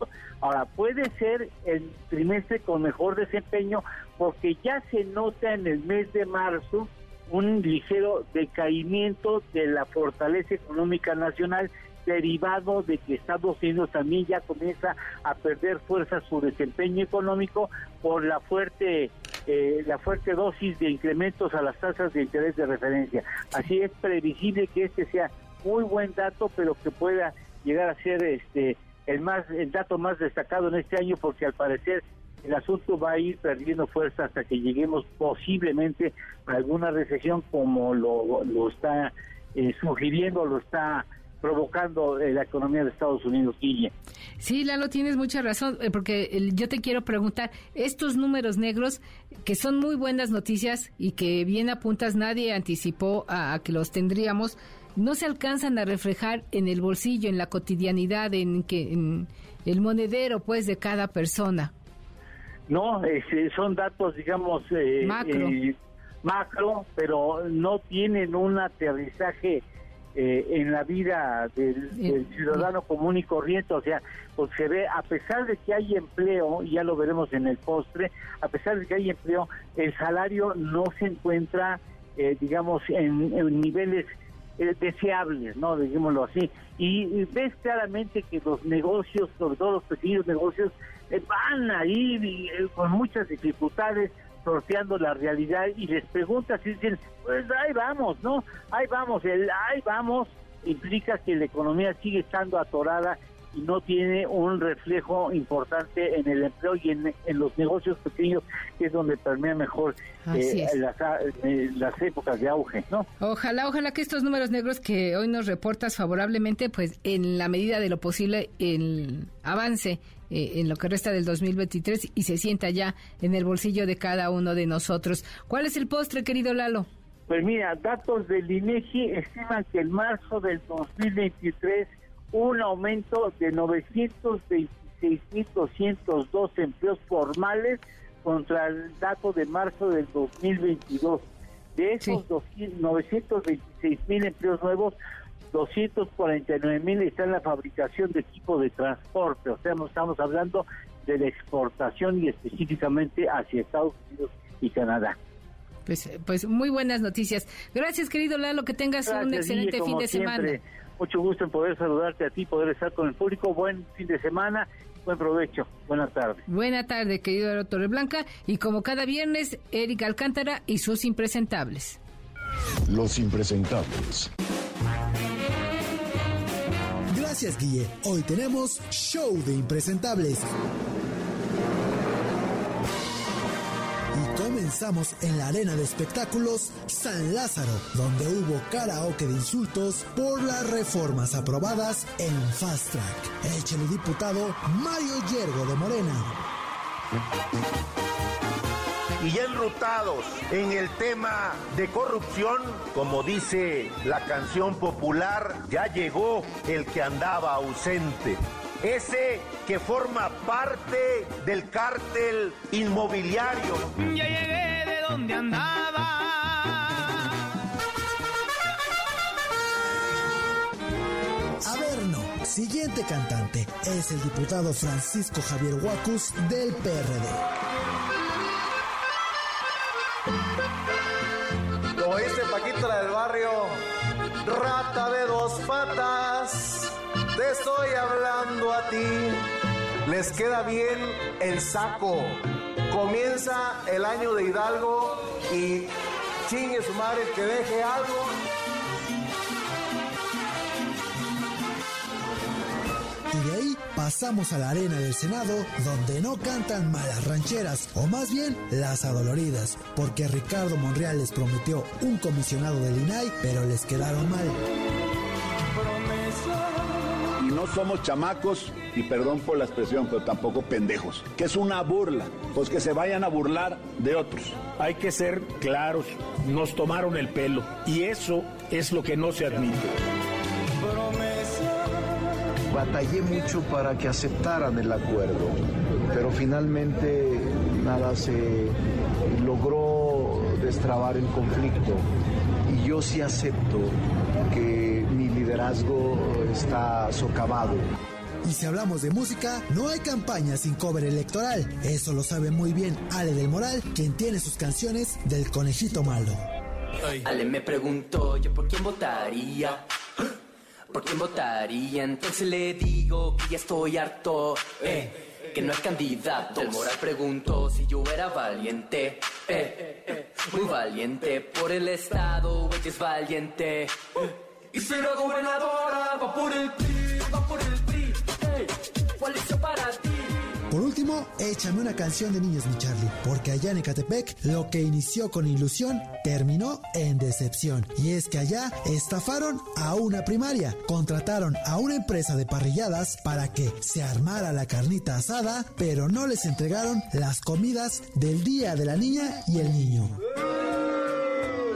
Ahora, puede ser el trimestre con mejor desempeño porque ya se nota en el mes de marzo un ligero decaimiento de la fortaleza económica nacional derivado de que Estados Unidos también ya comienza a perder fuerza su desempeño económico por la fuerte eh, la fuerte dosis de incrementos a las tasas de interés de referencia. Así es previsible que este sea muy buen dato, pero que pueda llegar a ser este el más el dato más destacado en este año porque al parecer el asunto va a ir perdiendo fuerza hasta que lleguemos posiblemente a alguna recesión como lo, está eh, sugiriendo, lo está provocando eh, la economía de Estados Unidos, Guille. Sí, Lalo, tienes mucha razón, eh, porque yo te quiero preguntar, estos números negros, que son muy buenas noticias y que bien apuntas, nadie anticipó a, que los tendríamos, no se alcanzan a reflejar en el bolsillo, en la cotidianidad, en, que, en el monedero, pues, de cada persona. No, este, son datos, digamos, eh, eh, macro. pero no tienen un aterrizaje eh, en la vida del, ciudadano común y corriente. O sea, pues se ve, a pesar de que hay empleo, y ya lo veremos en el postre, a pesar de que hay empleo, el salario no se encuentra, digamos, en, niveles deseables, ¿no? Digámoslo así. Y, ves claramente que los negocios, sobre todo los pequeños negocios, eh, van ahí eh, con muchas dificultades sorteando la realidad y les preguntas y dicen, pues ahí vamos, ¿no? Ahí vamos, el ahí vamos implica que la economía sigue estando atorada y no tiene un reflejo importante en el empleo y en, los negocios pequeños, que es donde permea mejor eh, las, eh, las, épocas de auge, ¿no? Ojalá, ojalá que estos números negros que hoy nos reportas favorablemente, pues en la medida de lo posible, el avance eh, en lo que resta del 2023 y se sienta ya en el bolsillo de cada uno de nosotros. ¿Cuál es el postre, querido Lalo? Pues mira, datos del INEGI estiman que en marzo del 2023 un aumento de 926.202 empleos formales contra el dato de marzo del 2022. De esos 926.000 empleos nuevos, 249.000 están en la fabricación de equipos de transporte, o sea, estamos hablando de la exportación y específicamente hacia Estados Unidos y Canadá. Pues, pues muy buenas noticias. Gracias, querido Lalo, que tengas un excelente fin de semana. Mucho gusto en poder saludarte a ti, poder estar con el público. Buen fin de semana. Buen provecho. Buenas tardes. Buena tarde, querido Torre Blanca. Y como cada viernes, Erika Alcántara y sus impresentables. Los impresentables. Gracias, Guille. Hoy tenemos show de impresentables. Comenzamos en la arena de espectáculos San Lázaro, donde hubo karaoke de insultos por las reformas aprobadas en Fast Track. El diputado Mario Yergo de Morena. Y ya enrutados en el tema de corrupción, como dice la canción popular, ya llegó el que andaba ausente ese que forma parte del cártel inmobiliario. Ya llegué de donde andaba. Averno, siguiente cantante, es el diputado Francisco Javier Huacus del PRD. Como dice Paquita del barrio, rata de dos patas te estoy hablando a ti. Les queda bien el saco. Comienza el año de Hidalgo y chingue su madre que deje algo. Y de ahí pasamos a la arena del Senado, donde no cantan malas rancheras, o más bien las adoloridas, porque Ricardo Monreal les prometió un comisionado del INAI, pero les quedaron mal no somos chamacos, y perdón por la expresión, pero tampoco pendejos, que es una burla, pues que se vayan a burlar de otros. Hay que ser claros, nos tomaron el pelo, y eso es lo que no se admite. Batallé mucho para que aceptaran el acuerdo, pero finalmente nada se logró destrabar el conflicto. Y yo sí acepto que liderazgo está socavado. Y si hablamos de música, no hay campaña sin cover electoral. Eso lo sabe muy bien Ale del Moral, quien tiene sus canciones del conejito malo. Ale me preguntó yo por quién votaría. ¿Por quién votaría? Entonces le digo que ya estoy harto. Eh, que no es candidato. El Moral preguntó si yo era valiente. Eh, muy valiente. Por el Estado, ella es valiente. Y será gobernadora, va por el PRI, va por el Por último, échame una canción de Niños Mi Charlie, porque allá en Ecatepec lo que inició con ilusión terminó en decepción. Y es que allá estafaron a una primaria, contrataron a una empresa de parrilladas para que se armara la carnita asada, pero no les entregaron las comidas del día de la niña y el niño.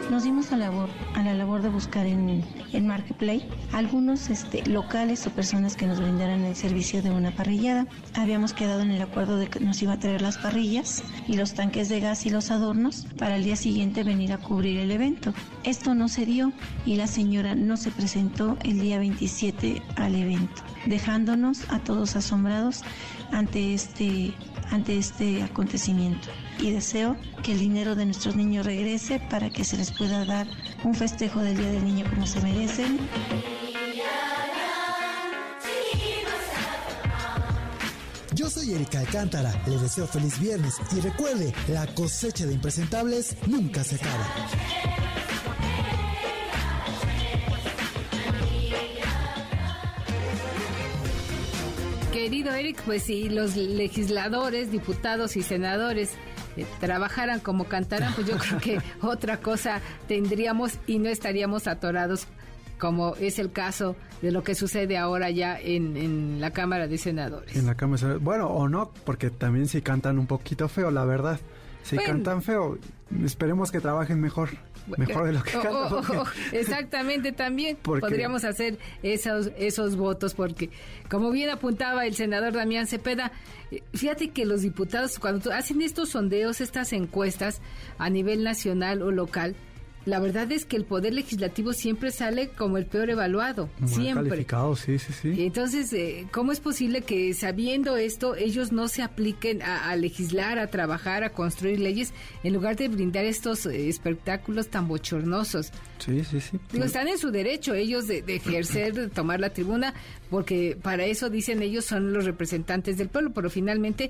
Nos dimos a, labor, a la labor de buscar en, en Marketplace algunos este, locales o personas que nos brindaran el servicio de una parrillada. Habíamos quedado en el acuerdo de que nos iba a traer las parrillas y los tanques de gas y los adornos para el día siguiente venir a cubrir el evento. Esto no se dio y la señora no se presentó el día 27 al evento, dejándonos a todos asombrados ante este, ante este acontecimiento y deseo que el dinero de nuestros niños regrese para que se les pueda dar un festejo del Día del Niño como se merecen. Yo soy Erika Alcántara, le deseo feliz viernes y recuerde, la cosecha de impresentables nunca se acaba. querido Eric, pues si los legisladores, diputados y senadores eh, trabajaran como cantaran, pues yo creo que otra cosa tendríamos y no estaríamos atorados como es el caso de lo que sucede ahora ya en, en la Cámara de Senadores. En la Cámara de Senadores. Bueno, o no, porque también si cantan un poquito feo, la verdad. Si cantan feo, esperemos que trabajen mejor. Mejor de lo que exactamente, también podríamos hacer esos, esos votos, porque como bien apuntaba el senador Damián Cepeda, eh, fíjate que los diputados cuando hacen estos sondeos, estas encuestas a nivel nacional o local, la verdad es que el poder legislativo siempre sale como el peor evaluado, siempre. Calificado, sí, sí, sí. Entonces, eh, ¿cómo es posible que sabiendo esto ellos no se apliquen a, legislar, a trabajar, a construir leyes, en lugar de brindar estos eh, espectáculos tan bochornosos? Sí, sí, sí. están en su derecho ellos de, de ejercer, de tomar la tribuna, porque para eso dicen ellos son los representantes del pueblo, pero finalmente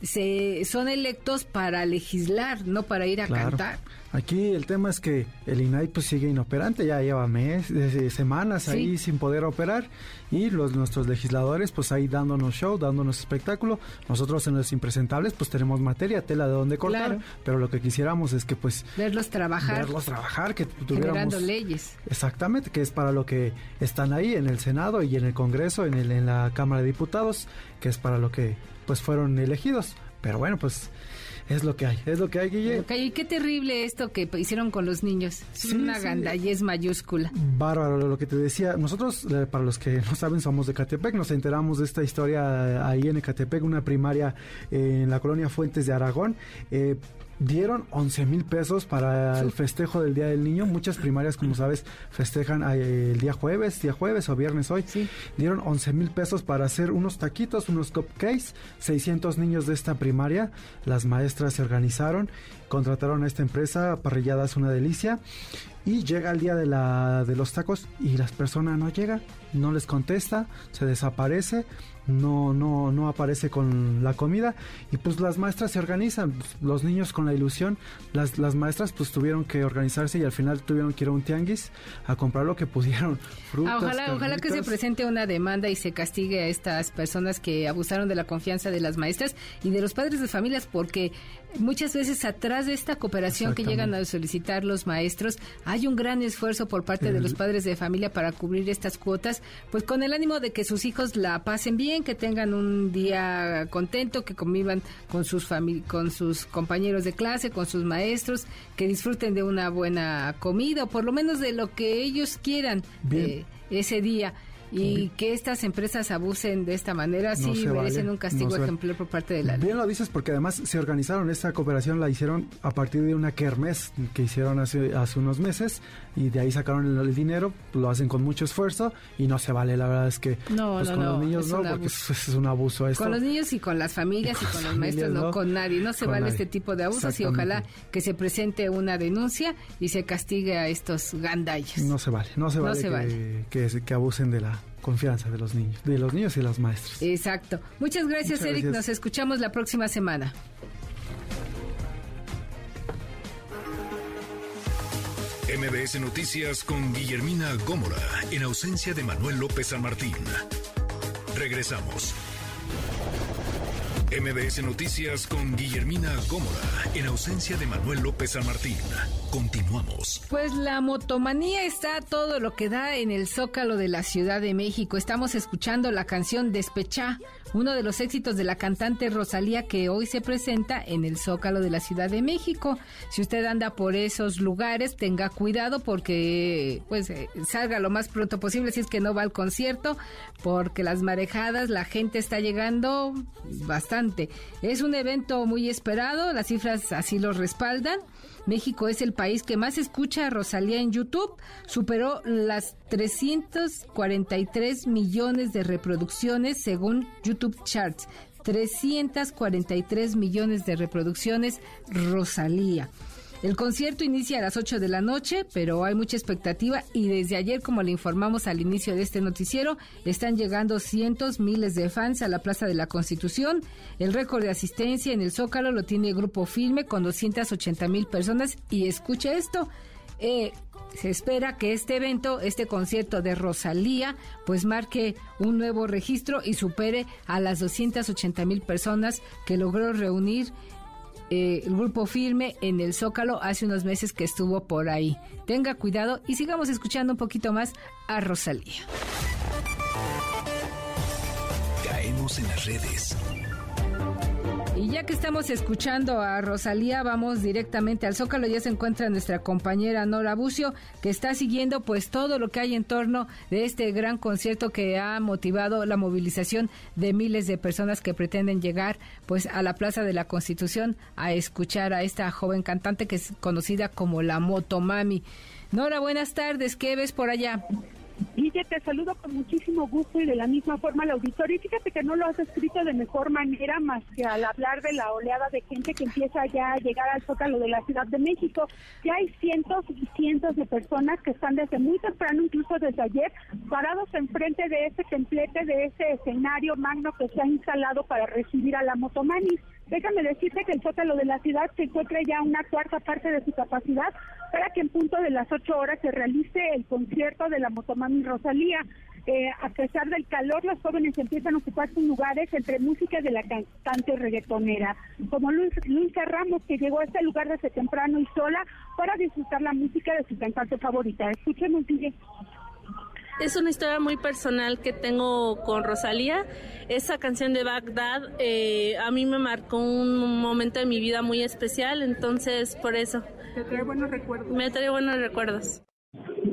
se son electos para legislar, no para ir a cantar. Aquí el tema es que el INAI pues sigue inoperante, ya lleva meses, semanas ahí sin poder operar y los nuestros legisladores pues ahí dándonos show, dándonos espectáculo. Nosotros en los impresentables pues tenemos materia, tela de donde cortar, pero lo que quisiéramos es que pues verlos trabajar, verlos trabajar, que tuviéramos generando leyes. Exactamente, que es para lo que están ahí en el Senado y en el Congreso, en el en la Cámara de Diputados, que es para lo que pues fueron elegidos. Pero bueno, pues es lo que hay, es lo que hay, Guille. Y qué terrible esto que hicieron con los niños. Es una gandallez mayúscula. Bárbaro, lo que te decía. Nosotros, eh, para los que no saben, somos de Catepec. Nos enteramos de esta historia ahí en Catepec, una primaria en la colonia Fuentes de Aragón. Eh, dieron 11 mil pesos para el festejo del Día del Niño. Muchas primarias, como sabes, festejan eh, el día jueves, día jueves o viernes hoy. Dieron 11 mil pesos para hacer unos taquitos, unos cupcakes. 600 niños de esta primaria. Las maestras se organizaron, contrataron a esta empresa, Parrilladas Una Delicia. Y llega el día de, la, de los tacos y las personas no llega, no les contesta, se desaparece no, no, no aparece con la comida. Y pues las maestras se organizan, los niños con la ilusión, las, las maestras pues tuvieron que organizarse y al final tuvieron que ir a un tianguis a comprar lo que pudieron. Frutas, ojalá, ojalá que se presente una demanda y se castigue a estas personas que abusaron de la confianza de las maestras y de los padres de familias porque muchas veces atrás de esta cooperación que llegan a solicitar los maestros hay un gran esfuerzo por parte de los padres de familia para cubrir estas cuotas, pues con el ánimo de que sus hijos la pasen bien que tengan un día contento, que convivan con sus con sus compañeros de clase, con sus maestros, que disfruten de una buena comida o por lo menos de lo que ellos quieran eh, ese día y que estas empresas abusen de esta manera sí merecen un castigo ejemplar por parte de la ley. Bien lo dices porque además se organizaron esta cooperación la hicieron a partir de una kermés que hicieron hace, hace unos meses y de ahí sacaron el, dinero, lo hacen con mucho esfuerzo y no se vale, la verdad es que no, pues, no, con no, los niños no, porque es, un abuso esto. Con los niños y con las familias y con, los maestros, no, con nadie, no se vale este tipo de abusos y ojalá que se presente una denuncia y se castigue a estos gandallos. No se vale, no se vale, que, vale. Que, que abusen de la confianza de los niños, de los niños y las maestras. Exacto. Muchas gracias, Eric. Nos escuchamos la próxima semana. MBS Noticias con Guillermina Gómora, en ausencia de Manuel López San Martín. Regresamos. MBS Noticias con Guillermina Gómora, en ausencia de Manuel López San Martín. Continuamos. Pues la motomanía está todo lo que da en el zócalo de la Ciudad de México. Estamos escuchando la canción Despechá, uno de los éxitos de la cantante Rosalía que hoy se presenta en el zócalo de la Ciudad de México. Si usted anda por esos lugares, tenga cuidado porque pues eh, salga lo más pronto posible si es que no va al concierto, porque las marejadas, la gente está llegando bastante. Es un evento muy esperado, las cifras así lo respaldan. México es el país que más escucha a Rosalía en YouTube. Superó las 343 millones de reproducciones según YouTube Charts. 343 millones de reproducciones Rosalía. El concierto inicia a las 8 de la noche, pero hay mucha expectativa y desde ayer, como le informamos al inicio de este noticiero, están llegando cientos, miles de fans a la Plaza de la Constitución. El récord de asistencia en el Zócalo lo tiene el Grupo Filme con 280 mil personas y escuche esto. eh, se espera que este evento, este concierto de Rosalía, pues marque un nuevo registro y supere a las 280 mil personas que logró reunir eh, el grupo firme en el Zócalo hace unos meses que estuvo por ahí. Tenga cuidado y sigamos escuchando un poquito más a Rosalía. Caemos en las redes. Y ya que estamos escuchando a Rosalía, vamos directamente al Zócalo. Ya se encuentra nuestra compañera Nora Bucio, que está siguiendo pues todo lo que hay en torno de este gran concierto que ha motivado la movilización de miles de personas que pretenden llegar pues a la Plaza de la Constitución a escuchar a esta joven cantante que es conocida como la Motomami. Nora, buenas tardes. ¿Qué ves por allá? Guille, te saludo con muchísimo gusto y de la misma forma al auditorio. Y fíjate que no lo has escrito de mejor manera más que al hablar de la oleada de gente que empieza ya a llegar al zócalo de la Ciudad de México. Ya hay cientos y cientos de personas que están desde muy temprano, incluso desde ayer, parados enfrente de ese templete, de ese escenario magno que se ha instalado para recibir a la Motomani. Déjame decirte que el zócalo de la ciudad se encuentra ya una cuarta parte de su capacidad para que en punto de las ocho horas se realice el concierto de la Motomami Rosalía. Eh, a pesar del calor, los jóvenes empiezan a ocupar sus lugares entre música de la cantante reggaetonera, como Luis, Luisa Ramos, que llegó a este lugar desde temprano y sola para disfrutar la música de su cantante favorita. Escuchemos, DJ. Es una historia muy personal que tengo con Rosalía. Esa canción de Bagdad eh, a mí me marcó un momento de mi vida muy especial, entonces por eso. ¿Te trae buenos recuerdos? Me trae buenos recuerdos.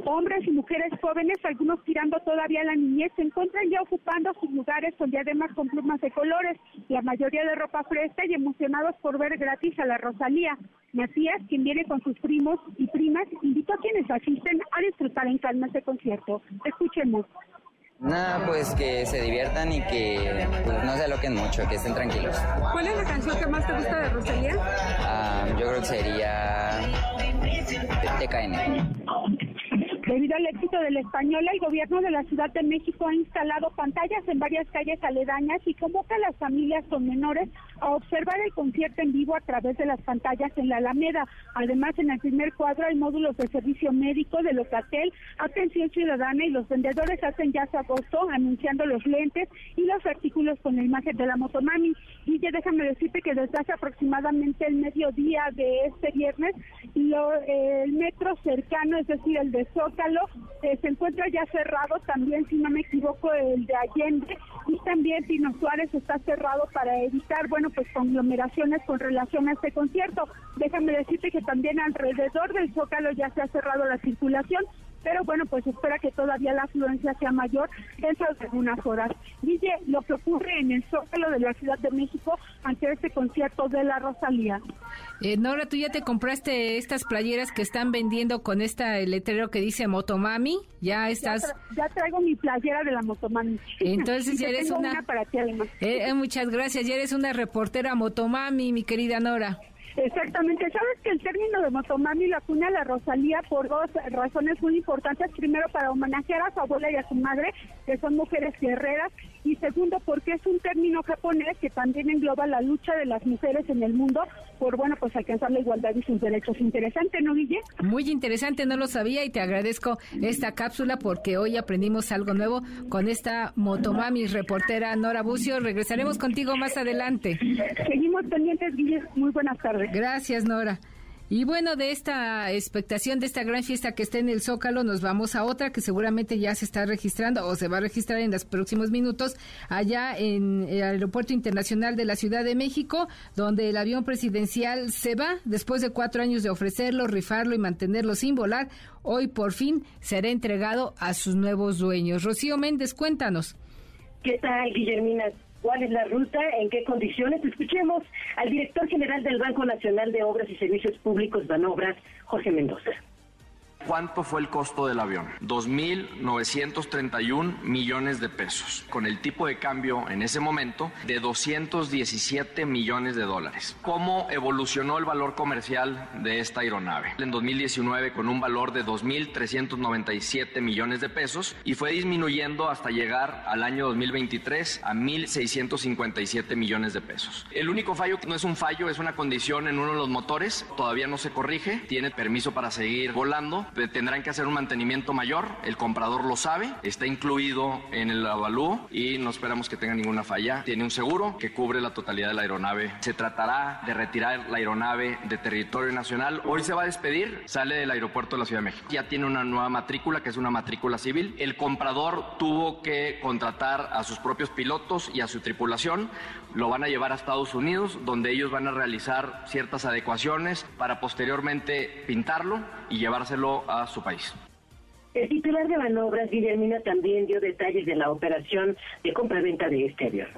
Hombres y mujeres jóvenes, algunos tirando todavía la niñez, se encuentran ya ocupando sus lugares con diademas con plumas de colores, la mayoría de ropa fresca y emocionados por ver gratis a la Rosalía. Macías, quien viene con sus primos y primas, invitó a quienes asisten a disfrutar en calma este concierto. Escuchemos. Nada, pues que se diviertan y que pues, no se aloquen mucho, que estén tranquilos. ¿Cuál es la canción que más te gusta de Rosalía? Ah, yo creo que sería TKN. Debido al éxito del español, el gobierno de la Ciudad de México ha instalado pantallas en varias calles aledañas y convoca a las familias con menores a observar el concierto en vivo a través de las pantallas en la Alameda. Además, en el primer cuadro hay módulos de servicio médico de Locatel, atención ciudadana y los vendedores hacen ya su agosto anunciando los lentes y los artículos con la imagen de la motomami. Y ya déjame decirte que desde hace aproximadamente el mediodía de este viernes, lo, el metro cercano, es decir, el de Soca, eh, se encuentra ya cerrado también, si no me equivoco, el de Allende y también Pino Suárez está cerrado para evitar, bueno, pues conglomeraciones con relación a este concierto. Déjame decirte que también alrededor del Zócalo ya se ha cerrado la circulación, pero bueno, pues espera que todavía la afluencia sea mayor dentro de algunas horas. Dice lo que ocurre en el Zócalo de la Ciudad de México ante este concierto de la Rosalía. Eh, Nora, ¿tú ya te compraste estas playeras que están vendiendo con este letrero que dice Motomami? ¿Ya estás...? Ya, traigo mi playera de la Motomami. Entonces ya eres una... para ti. Eh, eh, muchas gracias, ya eres una reportera Motomami, mi querida Nora. Exactamente. Sabes que el término de Motomami la acuña la Rosalía por dos razones muy importantes. Primero, para homenajear a su abuela y a su madre, que son mujeres guerreras. Y segundo, porque es un término japonés que también engloba la lucha de las mujeres en el mundo por, bueno, pues alcanzar la igualdad y sus derechos. Interesante, ¿no, Guille? Muy interesante, no lo sabía y te agradezco esta cápsula porque hoy aprendimos algo nuevo con esta Motomami reportera Nora Bucio. Regresaremos contigo más adelante. Seguimos pendientes, Guille. Muy buenas tardes. Gracias, Nora. Y bueno, de esta expectación, de esta gran fiesta que está en el Zócalo, nos vamos a otra que seguramente ya se está registrando o se va a registrar en los próximos minutos allá en el Aeropuerto Internacional de la Ciudad de México, donde el avión presidencial se va después de cuatro años de ofrecerlo, rifarlo y mantenerlo sin volar. Hoy por fin será entregado a sus nuevos dueños. Rocío Méndez, cuéntanos. ¿Qué tal, Guillermina? Cuál es la ruta, en qué condiciones. Escuchemos al director general del Banco Nacional de Obras y Servicios Públicos, Banobras, Jorge Mendoza. ¿Cuánto fue el costo del avión? 2.931 millones de pesos, con el tipo de cambio en ese momento de 217 millones de dólares. ¿Cómo evolucionó el valor comercial de esta aeronave? En 2019 con un valor de 2.397 millones de pesos y fue disminuyendo hasta llegar al año 2023 a 1.657 millones de pesos. El único fallo no es un fallo, es una condición en uno de los motores, todavía no se corrige, tiene permiso para seguir volando, tendrán que hacer un mantenimiento mayor, el comprador lo sabe, está incluido en el avalúo y no esperamos que tenga ninguna falla. Tiene un seguro que cubre la totalidad de la aeronave. Se tratará de retirar la aeronave de territorio nacional. Hoy se va a despedir, sale del aeropuerto de la Ciudad de México. Ya tiene una nueva matrícula que es una matrícula civil. El comprador tuvo que contratar a sus propios pilotos y a su tripulación. Lo van a llevar a Estados Unidos, donde ellos van a realizar ciertas adecuaciones para posteriormente pintarlo y llevárselo a su país. El titular de Manobras, Guillermina, también dio detalles de la operación de compra-venta de este avión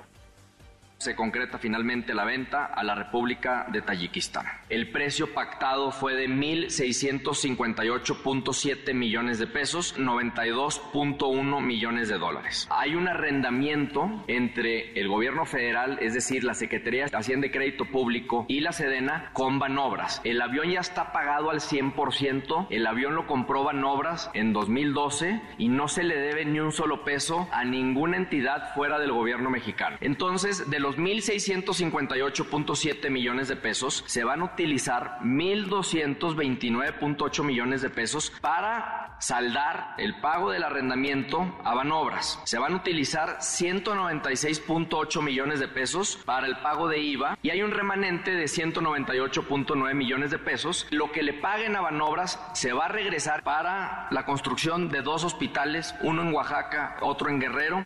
se concreta finalmente la venta a la República de Tayikistán. El precio pactado fue de 1.658.7 millones de pesos, 92.1 millones de dólares. Hay un arrendamiento entre el gobierno federal, es decir, la Secretaría de Hacienda y Crédito Público y la Sedena con Banobras. El avión ya está pagado al 100%, el avión lo compró Banobras en 2012 y no se le debe ni un solo peso a ninguna entidad fuera del gobierno mexicano. Entonces, de los 1.658.7 millones de pesos, se van a utilizar 1.229.8 millones de pesos para saldar el pago del arrendamiento a Banobras. Se van a utilizar 196.8 millones de pesos para el pago de IVA y hay un remanente de 198.9 millones de pesos. Lo que le paguen a Banobras se va a regresar para la construcción de dos hospitales, uno en Oaxaca, otro en Guerrero.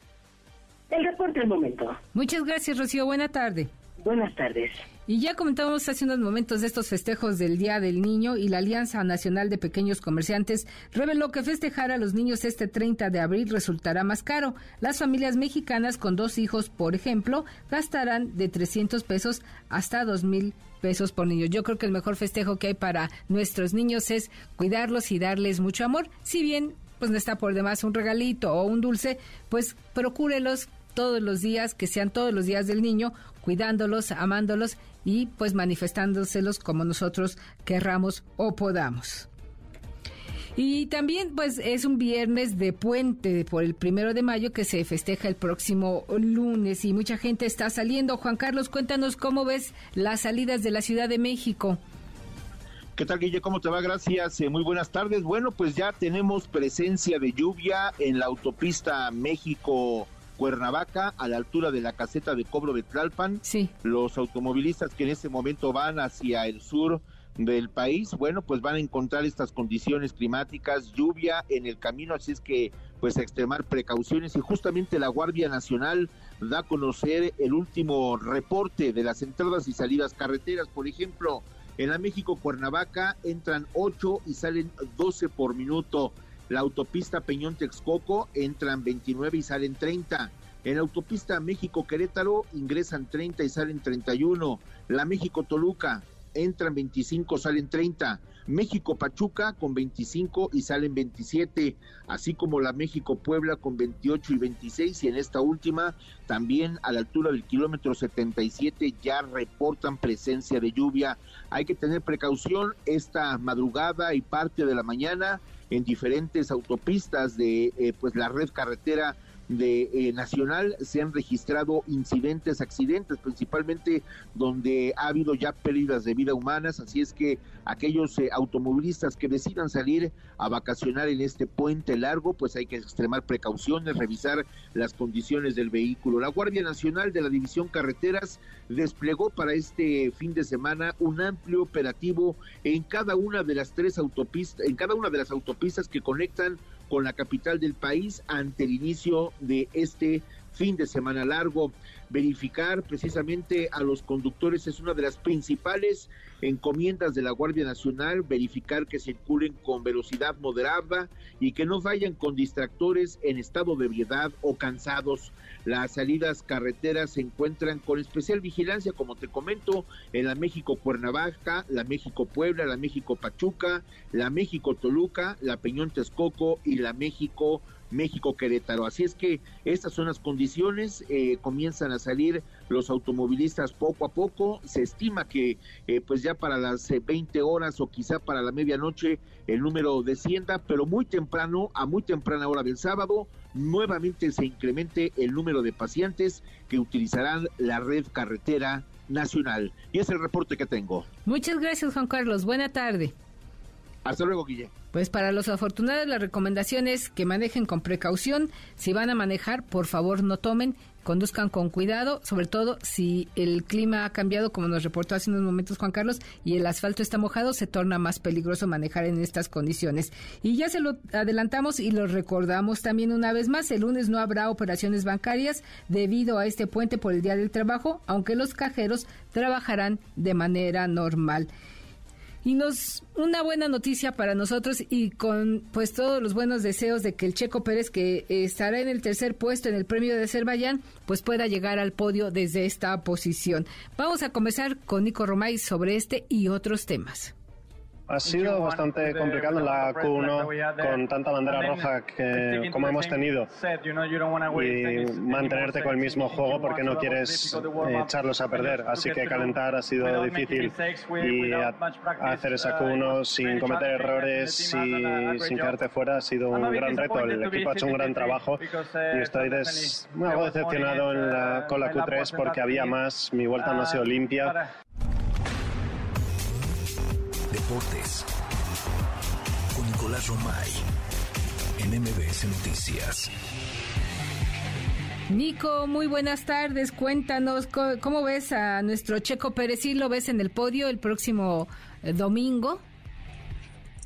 El reporte del momento. Muchas gracias, Rocío. Buena tarde. Buenas tardes. Y ya comentábamos hace unos momentos de estos festejos del Día del Niño y la Alianza Nacional de Pequeños Comerciantes reveló que festejar a los niños este 30 de abril resultará más caro. Las familias mexicanas con dos hijos, por ejemplo, gastarán de 300 pesos hasta 2 mil pesos por niño. Yo creo que el mejor festejo que hay para nuestros niños es cuidarlos y darles mucho amor. Si bien pues no está por demás un regalito o un dulce, pues procúrelos todos los días, que sean todos los días del niño, cuidándolos, amándolos y pues manifestándoselos como nosotros querramos o podamos. Y también, pues, es un viernes de puente por el primero de mayo que se festeja el próximo lunes y mucha gente está saliendo. Juan Carlos, cuéntanos cómo ves las salidas de la Ciudad de México. ¿Qué tal, Guille? ¿Cómo te va? Gracias. Eh, muy buenas tardes. Bueno, pues ya tenemos presencia de lluvia en la autopista México Cuernavaca, a la altura de la caseta de cobro de Tlalpan. Sí. Los automovilistas que en este momento van hacia el sur del país, bueno, pues van a encontrar estas condiciones climáticas, lluvia en el camino, así es que pues a extremar precauciones y justamente la Guardia Nacional da a conocer el último reporte de las entradas y salidas carreteras, por ejemplo, en la México Cuernavaca entran 8 y salen 12 por minuto. La autopista Peñón Texcoco entran 29 y salen 30. En la autopista México Querétaro ingresan 30 y salen 31. La México Toluca entran 25, salen 30. México Pachuca con 25 y salen 27, así como la México Puebla con 28 y 26 y en esta última también a la altura del kilómetro 77 ya reportan presencia de lluvia. Hay que tener precaución esta madrugada y parte de la mañana en diferentes autopistas de eh, pues la red carretera de eh, Nacional se han registrado incidentes, accidentes, principalmente donde ha habido ya pérdidas de vida humanas, así es que aquellos eh, automovilistas que decidan salir a vacacionar en este puente largo, pues hay que extremar precauciones, revisar las condiciones del vehículo. La Guardia Nacional de la División Carreteras desplegó para este fin de semana un amplio operativo en cada una de las tres autopistas, en cada una de las autopistas que conectan con la capital del país ante el inicio de este fin de semana largo. verificar precisamente a los conductores es una de las principales encomiendas de la Guardia Nacional, verificar que circulen con velocidad moderada y que no vayan con distractores en estado de ebriedad o cansados. Las salidas carreteras se encuentran con especial vigilancia, como te comento, en la México Cuernavaca, la México Puebla, la México Pachuca, la México Toluca, la Peñón Texcoco y la México México Querétaro. Así es que estas son las condiciones, eh, comienzan a salir los automovilistas poco a poco, se estima que eh, pues ya para las 20 eh, horas o quizá para la medianoche el número descienda, pero muy temprano, a muy temprana hora del sábado, nuevamente se incremente el número de pacientes que utilizarán la red carretera nacional. Y es el reporte que tengo. Muchas gracias Juan Carlos, buena tarde. Hasta luego, Guille. Pues para los afortunados la recomendación es que manejen con precaución. Si van a manejar, por favor no tomen, conduzcan con cuidado, sobre todo si el clima ha cambiado, como nos reportó hace unos momentos Juan Carlos, y el asfalto está mojado, se torna más peligroso manejar en estas condiciones. Y ya se lo adelantamos y lo recordamos también una vez más, el lunes no habrá operaciones bancarias debido a este puente por el Día del Trabajo, aunque los cajeros trabajarán de manera normal y nos una buena noticia para nosotros y con pues todos los buenos deseos de que el Checo Pérez que estará en el tercer puesto en el premio de Azerbaiyán pues pueda llegar al podio desde esta posición. Vamos a comenzar con Nico Romay sobre este y otros temas. Ha sido bastante complicado en la Q1 con tanta bandera roja que como hemos tenido y mantenerte con el mismo juego porque no quieres eh, echarlos a perder. Así que calentar ha sido difícil y hacer esa Q1 sin cometer errores y sin quedarte fuera ha sido un gran reto. El equipo ha hecho un gran trabajo y estoy algo decepcionado con la Q3 porque había más, mi vuelta no ha sido limpia Deportes. Con Nicolás Romay. En MBS Noticias. Nico, muy buenas tardes. Cuéntanos, ¿cómo ves a nuestro Checo Pérez? ¿Sí lo ves en el podio el próximo eh, domingo?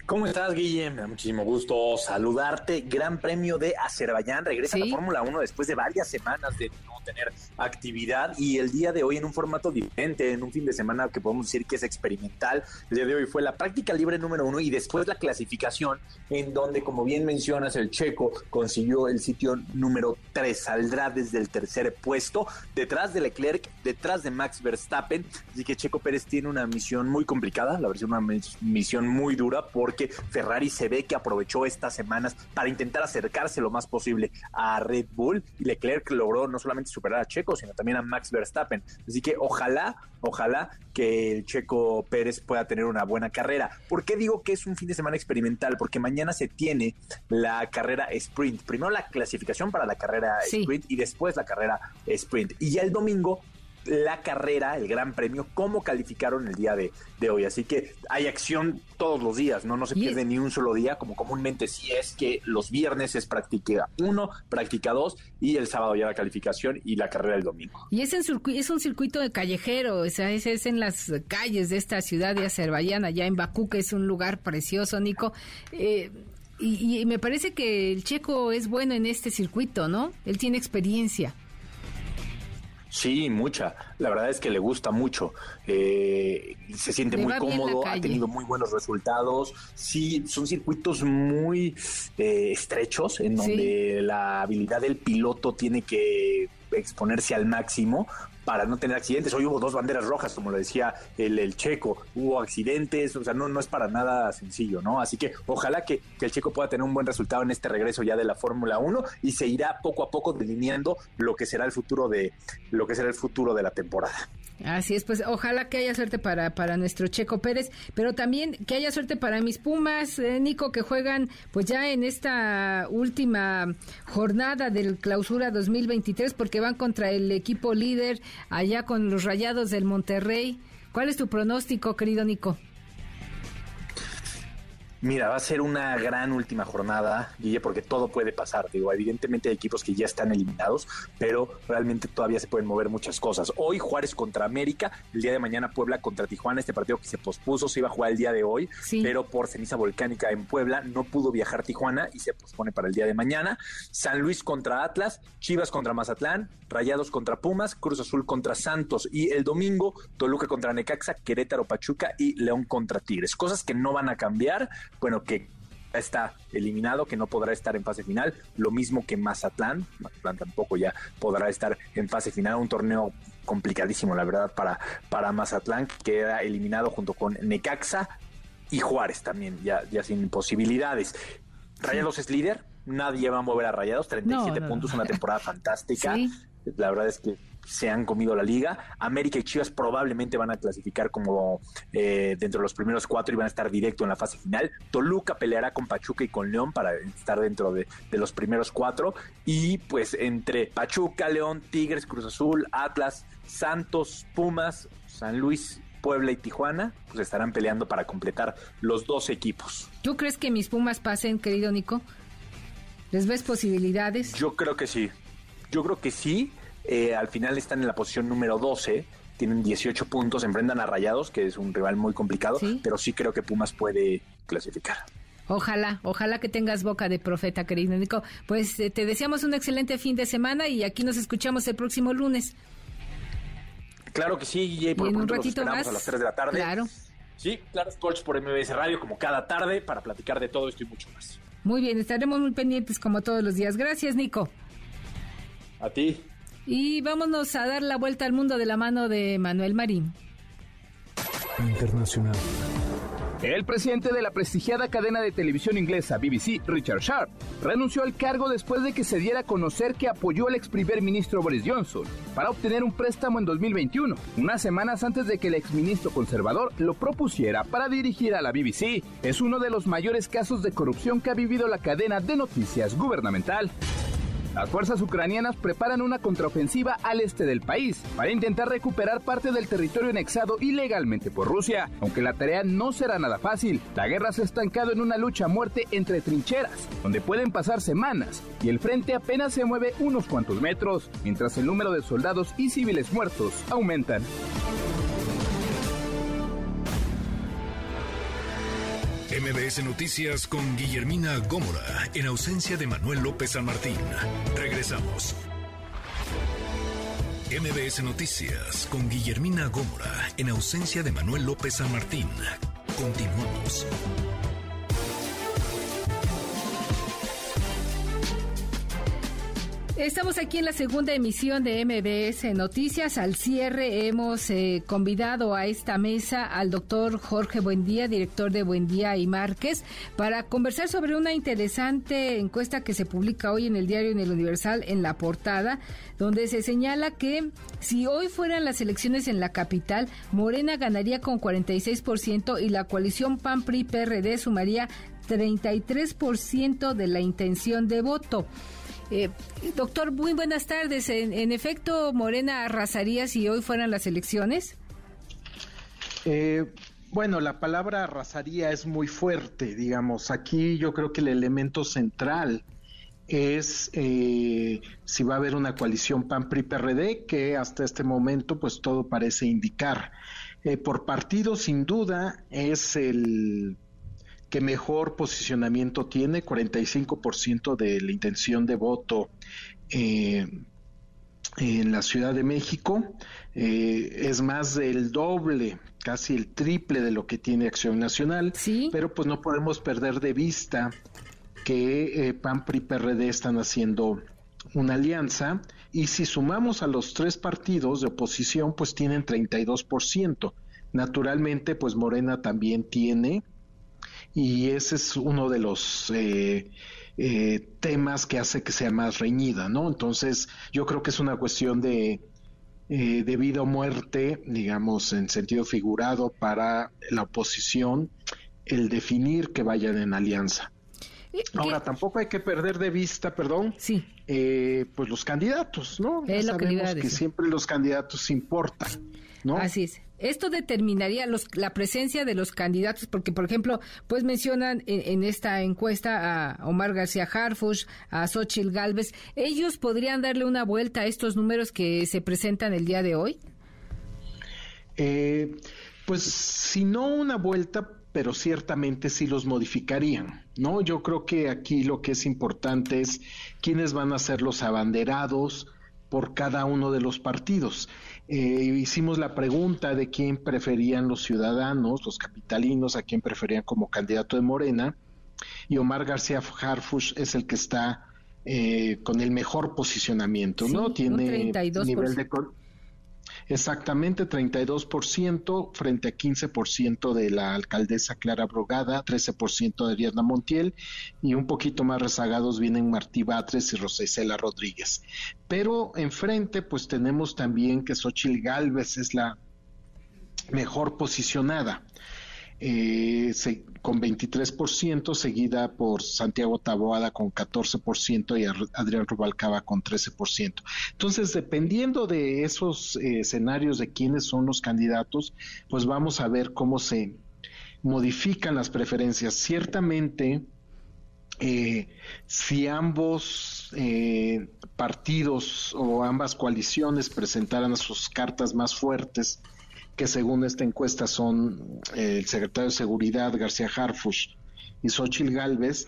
¿Cómo estás, Guillem? Me da muchísimo gusto saludarte. Gran premio de Azerbaiyán. Regresa a la Fórmula 1 después de varias semanas de tener actividad y el día de hoy en un formato diferente, en un fin de semana que podemos decir que es experimental. El día de hoy fue la práctica libre número uno y después la clasificación, en donde, como bien mencionas, el checo consiguió el sitio número 3. Saldrá desde el tercer puesto, detrás de Leclerc, detrás de Max Verstappen. Así que Checo Pérez tiene una misión muy complicada, la verdad, una misión muy dura, porque Ferrari se ve que aprovechó estas semanas para intentar acercarse lo más posible a Red Bull y Leclerc logró no solamente superar a Checo, sino también a Max Verstappen. Así que ojalá, ojalá que el Checo Pérez pueda tener una buena carrera. ¿Por qué digo que es un fin de semana experimental? Porque mañana se tiene la carrera sprint. Primero la clasificación para la carrera sprint y después la carrera sprint. Y ya el domingo la carrera, el gran premio, cómo calificaron el día de, hoy. Así que hay acción todos los días, ¿no? No se pierde ni un solo día, como comúnmente sí es que los viernes es práctica uno, práctica dos y el sábado ya la calificación y la carrera el domingo. Y es, en es un circuito de callejero, o sea, es, es en las calles de esta ciudad de Azerbaiyán, allá en Bakú, que es un lugar precioso, Nico. Eh, y, y me parece que el checo es bueno en este circuito, ¿no? Él tiene experiencia. Sí, mucha. La verdad es que le gusta mucho. Eh, se siente muy cómodo, ha tenido muy buenos resultados. Sí, son circuitos muy eh, estrechos en donde la habilidad del piloto tiene que exponerse al máximo para no tener accidentes. Hoy hubo dos banderas rojas, como lo decía el, el checo, hubo accidentes, o sea, no, no es para nada sencillo, ¿no? Así que ojalá que, que el checo pueda tener un buen resultado en este regreso ya de la Fórmula 1 y se irá poco a poco delineando lo que será el futuro de lo que será el futuro de la temporada. Así es, pues ojalá que haya suerte para, para nuestro Checo Pérez, pero también que haya suerte para mis Pumas, eh, Nico, que juegan pues ya en esta última jornada del clausura 2023 porque van contra el equipo líder allá con los Rayados del Monterrey. ¿Cuál es tu pronóstico, querido Nico? Mira, va a ser una gran última jornada, Guille, porque todo puede pasar. Digo, evidentemente hay equipos que ya están eliminados, pero realmente todavía se pueden mover muchas cosas. Hoy Juárez contra América, el día de mañana Puebla contra Tijuana, este partido que se pospuso, se iba a jugar el día de hoy, pero por ceniza volcánica en Puebla no pudo viajar Tijuana y se pospone para el día de mañana. San Luis contra Atlas, Chivas contra Mazatlán, Rayados contra Pumas, Cruz Azul contra Santos y el domingo Toluca contra Necaxa, Querétaro Pachuca y León contra Tigres. Cosas que no van a cambiar bueno, que está eliminado, que no podrá estar en fase final, lo mismo que Mazatlán, Mazatlán tampoco ya podrá estar en fase final, un torneo complicadísimo, la verdad, para, para Mazatlán, que queda eliminado junto con Necaxa y Juárez también, ya, ya sin posibilidades. Rayados es líder, nadie va a mover a Rayados, 37 puntos, una temporada fantástica. La verdad es que se han comido la liga. América y Chivas probablemente van a clasificar como eh, dentro de los primeros cuatro y van a estar directo en la fase final. Toluca peleará con Pachuca y con León para estar dentro de, los primeros cuatro. Y pues entre Pachuca, León, Tigres, Cruz Azul, Atlas, Santos, Pumas, San Luis Puebla y Tijuana, pues estarán peleando para completar los dos equipos. ¿Tú crees que mis Pumas pasen, querido Nico? ¿Les ves posibilidades? Yo creo que sí. Yo creo que sí. Eh, al final están en la posición número 12, tienen 18 puntos, enfrentan a Rayados, que es un rival muy complicado, pero sí creo que Pumas puede clasificar. Ojalá, ojalá que tengas boca de profeta, querido Nico. Pues eh, te deseamos un excelente fin de semana y aquí nos escuchamos el próximo lunes. Claro que sí, y por un ratito más. a las 3 de la tarde. Claro. Sí, claro, Colch por MBS Radio, como cada tarde, para platicar de todo esto y mucho más. Muy bien, estaremos muy pendientes como todos los días. Gracias, Nico. A ti. Y vámonos a dar la vuelta al mundo de la mano de Manuel Marín. Internacional. El presidente de la prestigiada cadena de televisión inglesa BBC, Richard Sharp, renunció al cargo después de que se diera a conocer que apoyó al ex primer ministro Boris Johnson para obtener un préstamo en 2021, unas semanas antes de que el ex ministro conservador lo propusiera para dirigir a la BBC. Es uno de los mayores casos de corrupción que ha vivido la cadena de noticias gubernamental. Las fuerzas ucranianas preparan una contraofensiva al este del país para intentar recuperar parte del territorio anexado ilegalmente por Rusia. Aunque la tarea no será nada fácil, la guerra se ha estancado en una lucha a muerte entre trincheras, donde pueden pasar semanas y el frente apenas se mueve unos cuantos metros, mientras el número de soldados y civiles muertos aumentan. MBS Noticias con Guillermina Gómora, en ausencia de Manuel López San Martín. Regresamos. MBS Noticias con Guillermina Gómora, en ausencia de Manuel López San Martín. Continuamos. Estamos aquí en la segunda emisión de MBS Noticias. Al cierre hemos eh, convidado a esta mesa al doctor Jorge Buendía, director de Buendía y Márquez, para conversar sobre una interesante encuesta que se publica hoy en el diario en el Universal en la portada, donde se señala que si hoy fueran las elecciones en la capital, Morena ganaría con 46% y la coalición PAN-PRI-PRD sumaría 33% de la intención de voto. Eh, doctor, muy buenas tardes. ¿En, efecto, Morena arrasaría si hoy fueran las elecciones? Eh, bueno, la palabra arrasaría es muy fuerte, digamos. Aquí yo creo que el elemento central es eh, si va a haber una coalición PAN-PRI-PRD, que hasta este momento pues todo parece indicar. por partido, sin duda, es el que mejor posicionamiento tiene, 45% de la intención de voto eh, en la Ciudad de México, eh, es más del doble, casi el triple de lo que tiene Acción Nacional, ¿Sí? pero pues no podemos perder de vista que eh, PAN, PRI, PRD están haciendo una alianza y si sumamos a los tres partidos de oposición, pues tienen 32%. Naturalmente, pues Morena también tiene y ese es uno de los eh, eh, temas que hace que sea más reñida, ¿no? Entonces yo creo que es una cuestión de, eh, de vida o muerte, digamos, en sentido figurado para la oposición, el definir que vayan en alianza. Ahora, tampoco hay que perder de vista, perdón, sí. eh, pues los candidatos, ¿no? Es lo sabemos que, siempre los candidatos importan, ¿no? Así es. Esto determinaría los, la presencia de los candidatos, porque, por ejemplo, pues mencionan en, esta encuesta a Omar García Harfush, a Xochitl Galvez. ¿Ellos podrían darle una vuelta a estos números que se presentan el día de hoy? Eh, pues si no una vuelta, pero ciertamente sí los modificarían, ¿no? Yo creo que aquí lo que es importante es quiénes van a ser los abanderados por cada uno de los partidos. Eh, hicimos la pregunta de quién preferían los ciudadanos, los capitalinos, a quién preferían como candidato de Morena, y Omar García Harfush es el que está eh, con el mejor posicionamiento, ¿no? Tiene nivel de Exactamente, 32% frente a 15% de la alcaldesa Clara Brogada, 13% de Ariadna Montiel y un poquito más rezagados vienen Martí Batres y Rosicela Rodríguez. Pero enfrente pues tenemos también que Xochil Gálvez es la mejor posicionada eh, con 23%, seguida por Santiago Taboada con 14% y Adrián Rubalcaba con 13%. Entonces, dependiendo de esos eh, escenarios de quiénes son los candidatos, pues vamos a ver cómo se modifican las preferencias. Ciertamente, eh, si ambos eh, partidos o ambas coaliciones presentaran sus cartas más fuertes, que según esta encuesta son eh, el secretario de Seguridad García Harfush y Xochil Gálvez,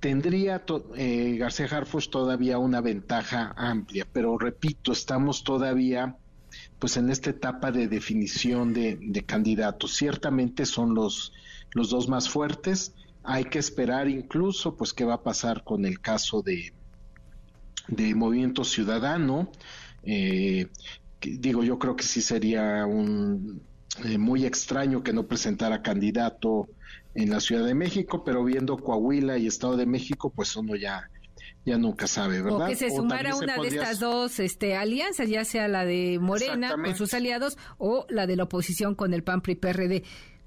tendría eh, García Harfush todavía una ventaja amplia, pero repito, estamos todavía pues en esta etapa de definición de, candidatos. Ciertamente son los, los dos más fuertes. Hay que esperar incluso pues qué va a pasar con el caso de, de Movimiento Ciudadano. Eh, digo, yo creo que sí sería un eh, muy extraño que no presentara candidato en la Ciudad de México, pero viendo Coahuila y Estado de México, pues uno ya ya nunca sabe, ¿verdad? O que se sumara una de estas dos este, alianzas, ya sea la de Morena con sus aliados o la de la oposición con el PAN PRI PRD.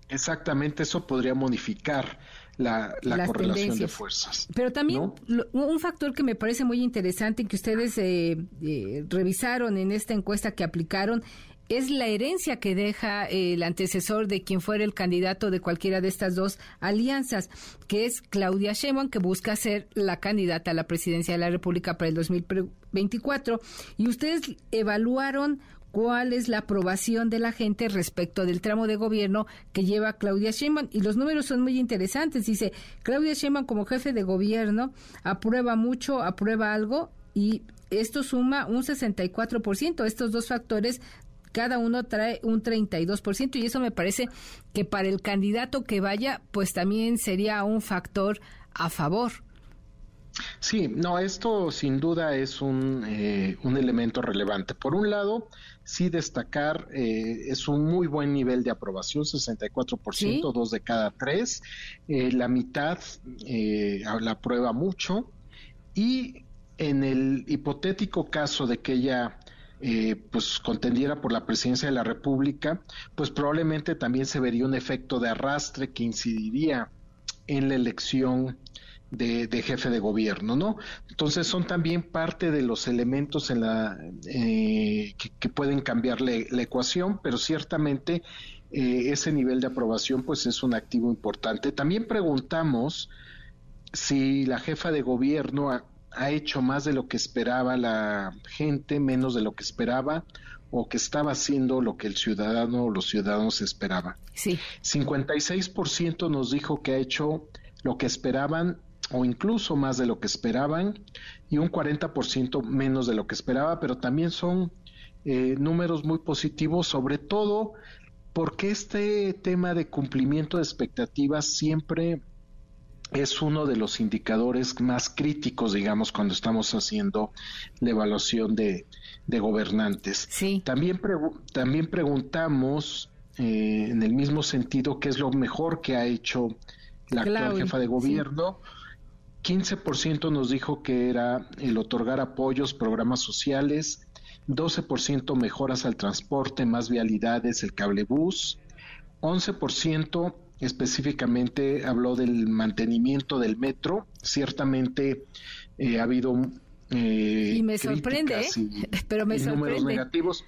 Exactamente, eso podría modificar la, correlación de fuerzas. Pero también un factor que me parece muy interesante que ustedes eh, eh, revisaron en esta encuesta que aplicaron es la herencia que deja el antecesor de quien fuera el candidato de cualquiera de estas dos alianzas, que es Claudia Sheinbaum, que busca ser la candidata a la presidencia de la República para el 2024. Y ustedes evaluaron cuál es la aprobación de la gente respecto del tramo de gobierno que lleva Claudia Sheinbaum y los números son muy interesantes. Dice, Claudia Sheinbaum como jefe de gobierno aprueba mucho, aprueba algo y esto suma un 64%. Estos dos factores cada uno trae un 32% y eso me parece que para el candidato que vaya, pues también sería un factor a favor. Sí, no, esto sin duda es un, eh, un elemento relevante. Por un lado, sí destacar, eh, es un muy buen nivel de aprobación, 64%, dos de cada tres, eh, la mitad la aprueba mucho. Y en el hipotético caso de que ella eh, pues contendiera por la presidencia de la República, pues probablemente también se vería un efecto de arrastre que incidiría en la elección de, jefe de gobierno, ¿no? Entonces son también parte de los elementos en la eh, que, pueden cambiar la, ecuación, pero ciertamente eh, ese nivel de aprobación pues es un activo importante. También preguntamos si la jefa de gobierno ha hecho más de lo que esperaba la gente, menos de lo que esperaba, o que estaba haciendo lo que el ciudadano o los ciudadanos esperaban. Sí. 56% nos dijo que ha hecho lo que esperaban o incluso más de lo que esperaban y un 40% menos de lo que esperaba, pero también son eh, números muy positivos, sobre todo porque este tema de cumplimiento de expectativas siempre es uno de los indicadores más críticos, digamos, cuando estamos haciendo la evaluación de, gobernantes. Sí. También, también preguntamos eh, en el mismo sentido qué es lo mejor que ha hecho la actual jefa de gobierno. 15% nos dijo que era el otorgar apoyos, programas sociales, 12% mejoras al transporte, más vialidades, el cablebús, 11% específicamente habló del mantenimiento del metro. Ciertamente eh, ha habido eh, y me sorprende, pero me sorprende. números negativos.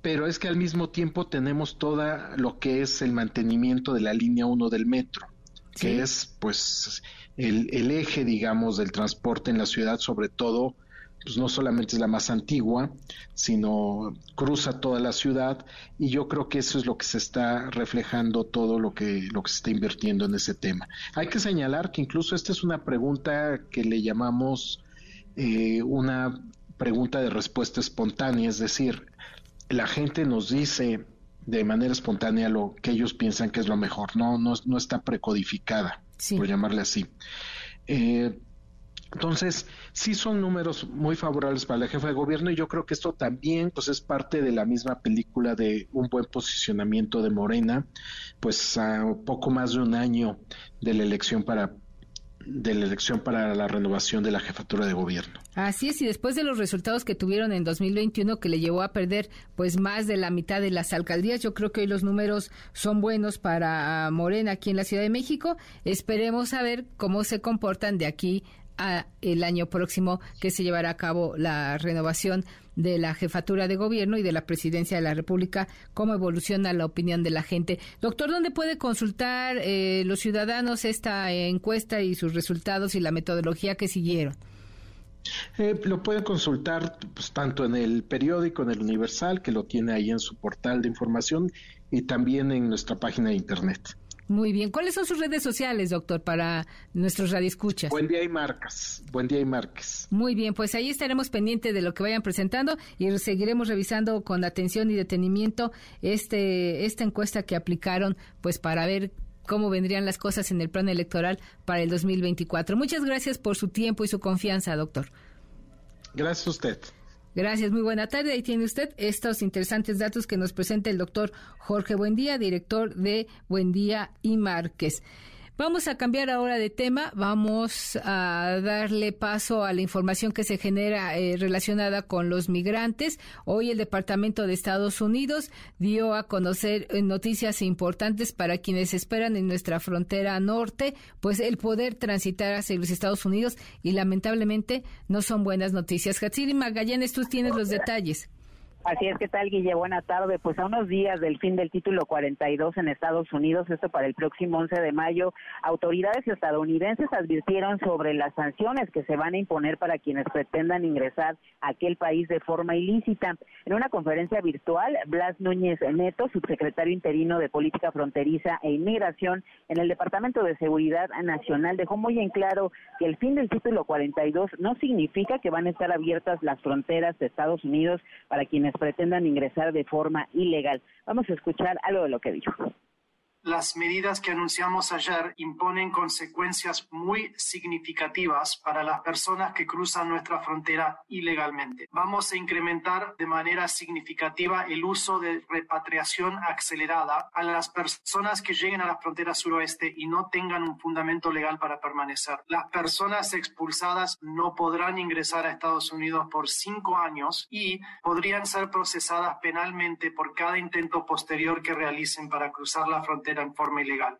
Pero es que al mismo tiempo tenemos toda lo que es el mantenimiento de la línea 1 del metro, que es pues el, eje, digamos, del transporte en la ciudad, sobre todo pues no solamente es la más antigua, sino cruza toda la ciudad y yo creo que eso es lo que se está reflejando todo lo que lo que se está invirtiendo en ese tema. Hay que señalar que incluso esta es una pregunta que le llamamos eh, una pregunta de respuesta espontánea, es decir, la gente nos dice de manera espontánea lo que ellos piensan que es lo mejor, no, no, no está precodificada, por llamarle así. Eh, entonces, sí son números muy favorables para la jefa de gobierno y yo creo que esto también pues es parte de la misma película de un buen posicionamiento de Morena, pues a poco más de un año de la elección para de la elección para la renovación de la jefatura de gobierno. Así es, y después de los resultados que tuvieron en 2021 que le llevó a perder pues más de la mitad de las alcaldías, yo creo que hoy los números son buenos para Morena aquí en la Ciudad de México. Esperemos a ver cómo se comportan de aquí a el año próximo que se llevará a cabo la renovación de la jefatura de gobierno y de la presidencia de la República, cómo evoluciona la opinión de la gente. Doctor, ¿dónde puede consultar eh, los ciudadanos esta encuesta y sus resultados y la metodología que siguieron? Eh, lo pueden consultar pues, tanto en el periódico, en el Universal, que lo tiene ahí en su portal de información, y también en nuestra página de Internet. Muy bien. ¿Cuáles son sus redes sociales, doctor, para nuestros radioescuchas? Buen día y Marcas. Buen día y Márquez. Muy bien, pues ahí estaremos pendientes de lo que vayan presentando y seguiremos revisando con atención y detenimiento este esta encuesta que aplicaron, pues para ver cómo vendrían las cosas en el plan electoral para el 2024. Muchas gracias por su tiempo y su confianza, doctor. Gracias a usted. Gracias, muy buena tarde. Ahí tiene usted estos interesantes datos que nos presenta el doctor Jorge Buendía, director de Buendía y Márquez. Vamos a cambiar ahora de tema, vamos a darle paso a la información que se genera eh, relacionada con los migrantes. Hoy el Departamento de Estados Unidos dio a conocer eh, noticias importantes para quienes esperan en nuestra frontera norte, pues el poder transitar hacia los Estados Unidos y lamentablemente no son buenas noticias. Hatsiri Magallanes, tú tienes los detalles. Así es, que tal, Guille? Buena tarde. Pues a unos días del fin del título 42 en Estados Unidos, esto para el próximo 11 de mayo, autoridades estadounidenses advirtieron sobre las sanciones que se van a imponer para quienes pretendan ingresar a aquel país de forma ilícita. En una conferencia virtual, Blas Núñez Neto, subsecretario interino de Política Fronteriza e Inmigración en el Departamento de Seguridad Nacional, dejó muy en claro que el fin del título 42 no significa que van a estar abiertas las fronteras de Estados Unidos para quienes pretendan ingresar de forma ilegal. Vamos a escuchar algo de lo que dijo. Las medidas que anunciamos ayer imponen consecuencias muy significativas para las personas que cruzan nuestra frontera ilegalmente. Vamos a incrementar de manera significativa el uso de repatriación acelerada a las personas que lleguen a la frontera suroeste y no tengan un fundamento legal para permanecer. Las personas expulsadas no podrán ingresar a Estados Unidos por cinco años y podrían ser procesadas penalmente por cada intento posterior que realicen para cruzar la frontera en forma ilegal.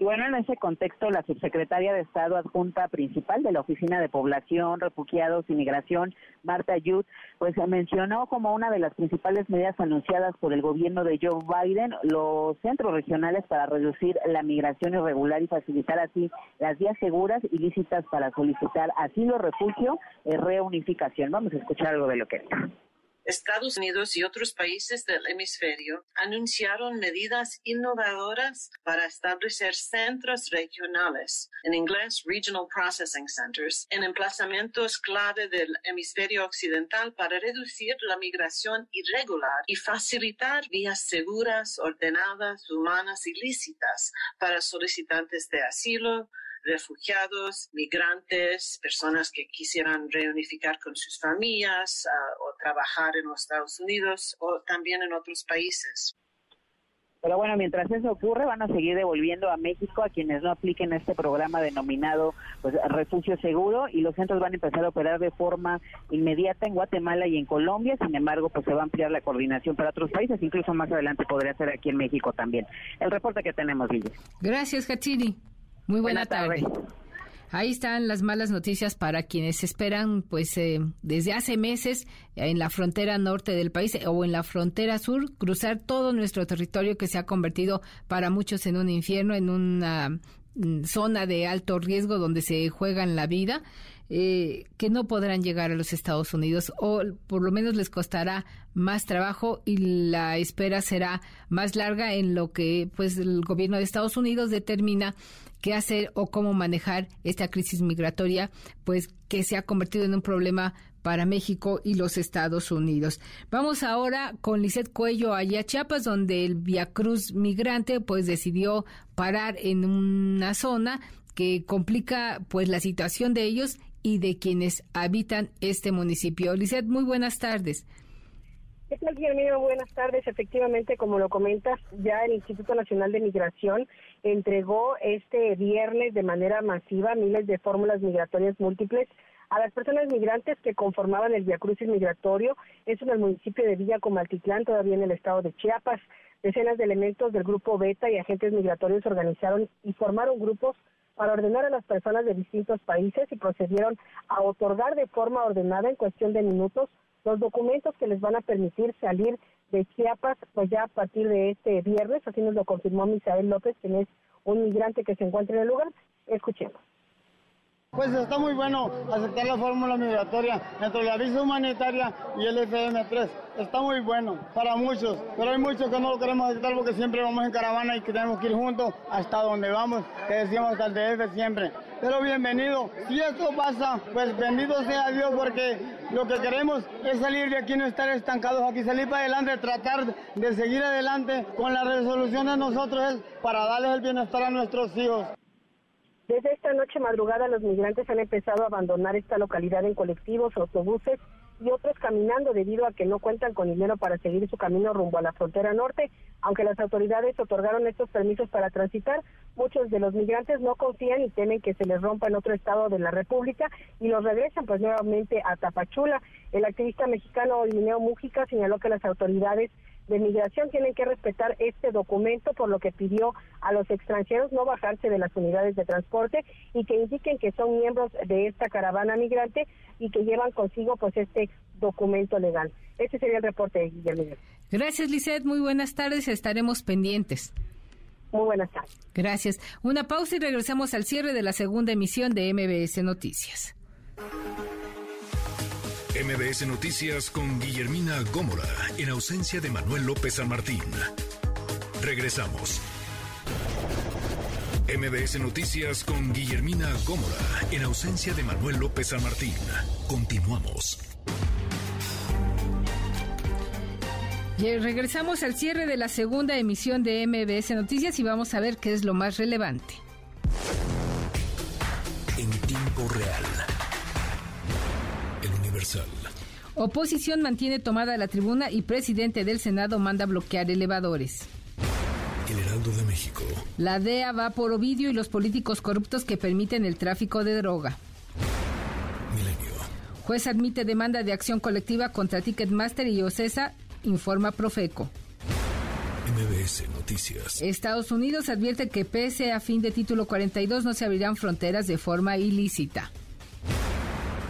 Y bueno, en ese contexto, la subsecretaria de Estado adjunta principal de la Oficina de Población, Refugiados y Migración, Marta Yud, pues mencionó como una de las principales medidas anunciadas por el gobierno de Joe Biden los centros regionales para reducir la migración irregular y facilitar así las vías seguras y lícitas para solicitar asilo, refugio y reunificación. Vamos a escuchar algo de lo que dijo. Estados Unidos y otros países del hemisferio anunciaron medidas innovadoras para establecer centros regionales, en inglés Regional Processing Centers, en emplazamientos clave del hemisferio occidental para reducir la migración irregular y facilitar vías seguras, ordenadas, humanas y lícitas para solicitantes de asilo, refugiados, migrantes, personas que quisieran reunificar con sus familias ah, o trabajar en los Estados Unidos o también en otros países. Pero bueno, mientras eso ocurre, van a seguir devolviendo a México a quienes no apliquen este programa denominado pues, refugio seguro y los centros van a empezar a operar de forma inmediata en Guatemala y en Colombia. Sin embargo, pues se va a ampliar la coordinación para otros países, incluso más adelante podría ser aquí en México también. El reporte que tenemos, Guille. Gracias, Hachiri. Muy buena, tarde. Ahí están las malas noticias para quienes esperan, pues, eh, desde hace meses en la frontera norte del país o en la frontera sur, cruzar todo nuestro territorio que se ha convertido para muchos en un infierno, en una zona de alto riesgo donde se juegan la vida. Eh, que no podrán llegar a los Estados Unidos o por lo menos les costará más trabajo y la espera será más larga en lo que pues el gobierno de Estados Unidos determina qué hacer o cómo manejar esta crisis migratoria, pues que se ha convertido en un problema para México y los Estados Unidos. Vamos ahora con Lisette Cuello allá Chiapas, donde el Via Cruz migrante pues decidió parar en una zona que complica pues la situación de ellos y de quienes habitan este municipio. Lisette, muy buenas tardes. ¿Qué? Buenas tardes. Efectivamente, como lo comentas, ya el Instituto Nacional de Migración entregó este viernes de manera masiva miles de fórmulas migratorias múltiples a las personas migrantes que conformaban el Via Crucis migratorio. Eso en el municipio de Villa Comaltitlán, todavía en el estado de Chiapas. Decenas de elementos del grupo Beta y agentes migratorios organizaron y formaron grupos para ordenar a las personas de distintos países y procedieron a otorgar de forma ordenada en cuestión de minutos los documentos que les van a permitir salir de Chiapas, pues ya a partir de este viernes, así nos lo confirmó Misael López, quien es un migrante que se encuentra en el lugar. Escuchemos. Pues está muy bueno aceptar la fórmula migratoria entre la visa humanitaria y el FM3. Está muy bueno para muchos, pero hay muchos que no lo queremos aceptar porque siempre vamos en caravana y tenemos que ir juntos hasta donde vamos, que decimos hasta el DF siempre. Pero bienvenido. Si esto pasa, pues bendito sea Dios porque lo que queremos es salir de aquí, no estar estancados aquí, salir para adelante, tratar de seguir adelante con la resolución de nosotros es para darles el bienestar a nuestros hijos. Desde esta noche madrugada los migrantes han empezado a abandonar esta localidad en colectivos, autobuses y otros caminando debido a que no cuentan con dinero para seguir su camino rumbo a la frontera norte. Aunque las autoridades otorgaron estos permisos para transitar, muchos de los migrantes no confían y temen que se les rompa en otro estado de la República y los regresan pues nuevamente a Tapachula. El activista mexicano Lineo Mújica señaló que las autoridades de migración tienen que respetar este documento, por lo que pidió a los extranjeros no bajarse de las unidades de transporte y que indiquen que son miembros de esta caravana migrante y que llevan consigo pues este documento legal. Este sería el reporte de Guillermo. Gracias, Lisette. Muy buenas tardes. Estaremos pendientes. Muy buenas tardes. Gracias. Una pausa y regresamos al cierre de la segunda emisión de MBS Noticias. MBS Noticias con Guillermina Gómora, en ausencia de Manuel López San Martín. Regresamos. MBS Noticias con Guillermina Gómora, en ausencia de Manuel López San Martín. Continuamos. Y regresamos al cierre de la segunda emisión de MBS Noticias y vamos a ver qué es lo más relevante. En tiempo real Oposición mantiene tomada la tribuna y presidente del Senado manda bloquear elevadores. El Heraldo de México. La DEA va por Ovidio y los políticos corruptos que permiten el tráfico de droga. Milenio. Juez admite demanda de acción colectiva contra Ticketmaster y Ocesa, informa Profeco. MBS Noticias. Estados Unidos advierte que pese a fin de título 42 no se abrirán fronteras de forma ilícita.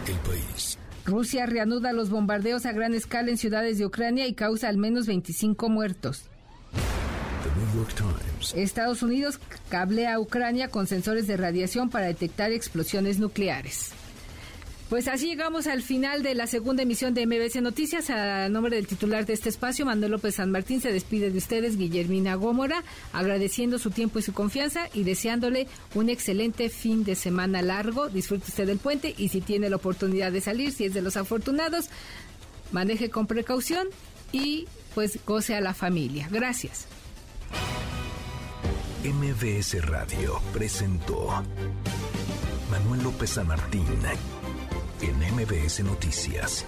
El país. Rusia reanuda los bombardeos a gran escala en ciudades de Ucrania y causa al menos 25 muertos. Estados Unidos cablea a Ucrania con sensores de radiación para detectar explosiones nucleares. Pues así llegamos al final de la segunda emisión de MBC Noticias. A nombre del titular de este espacio, Manuel López San Martín, se despide de ustedes, Guillermina Gómora, agradeciendo su tiempo y su confianza y deseándole un excelente fin de semana largo. Disfrute usted del puente y si tiene la oportunidad de salir, si es de los afortunados, maneje con precaución y pues goce a la familia. Gracias. MBS Radio presentó Manuel López San Martín en MBS Noticias.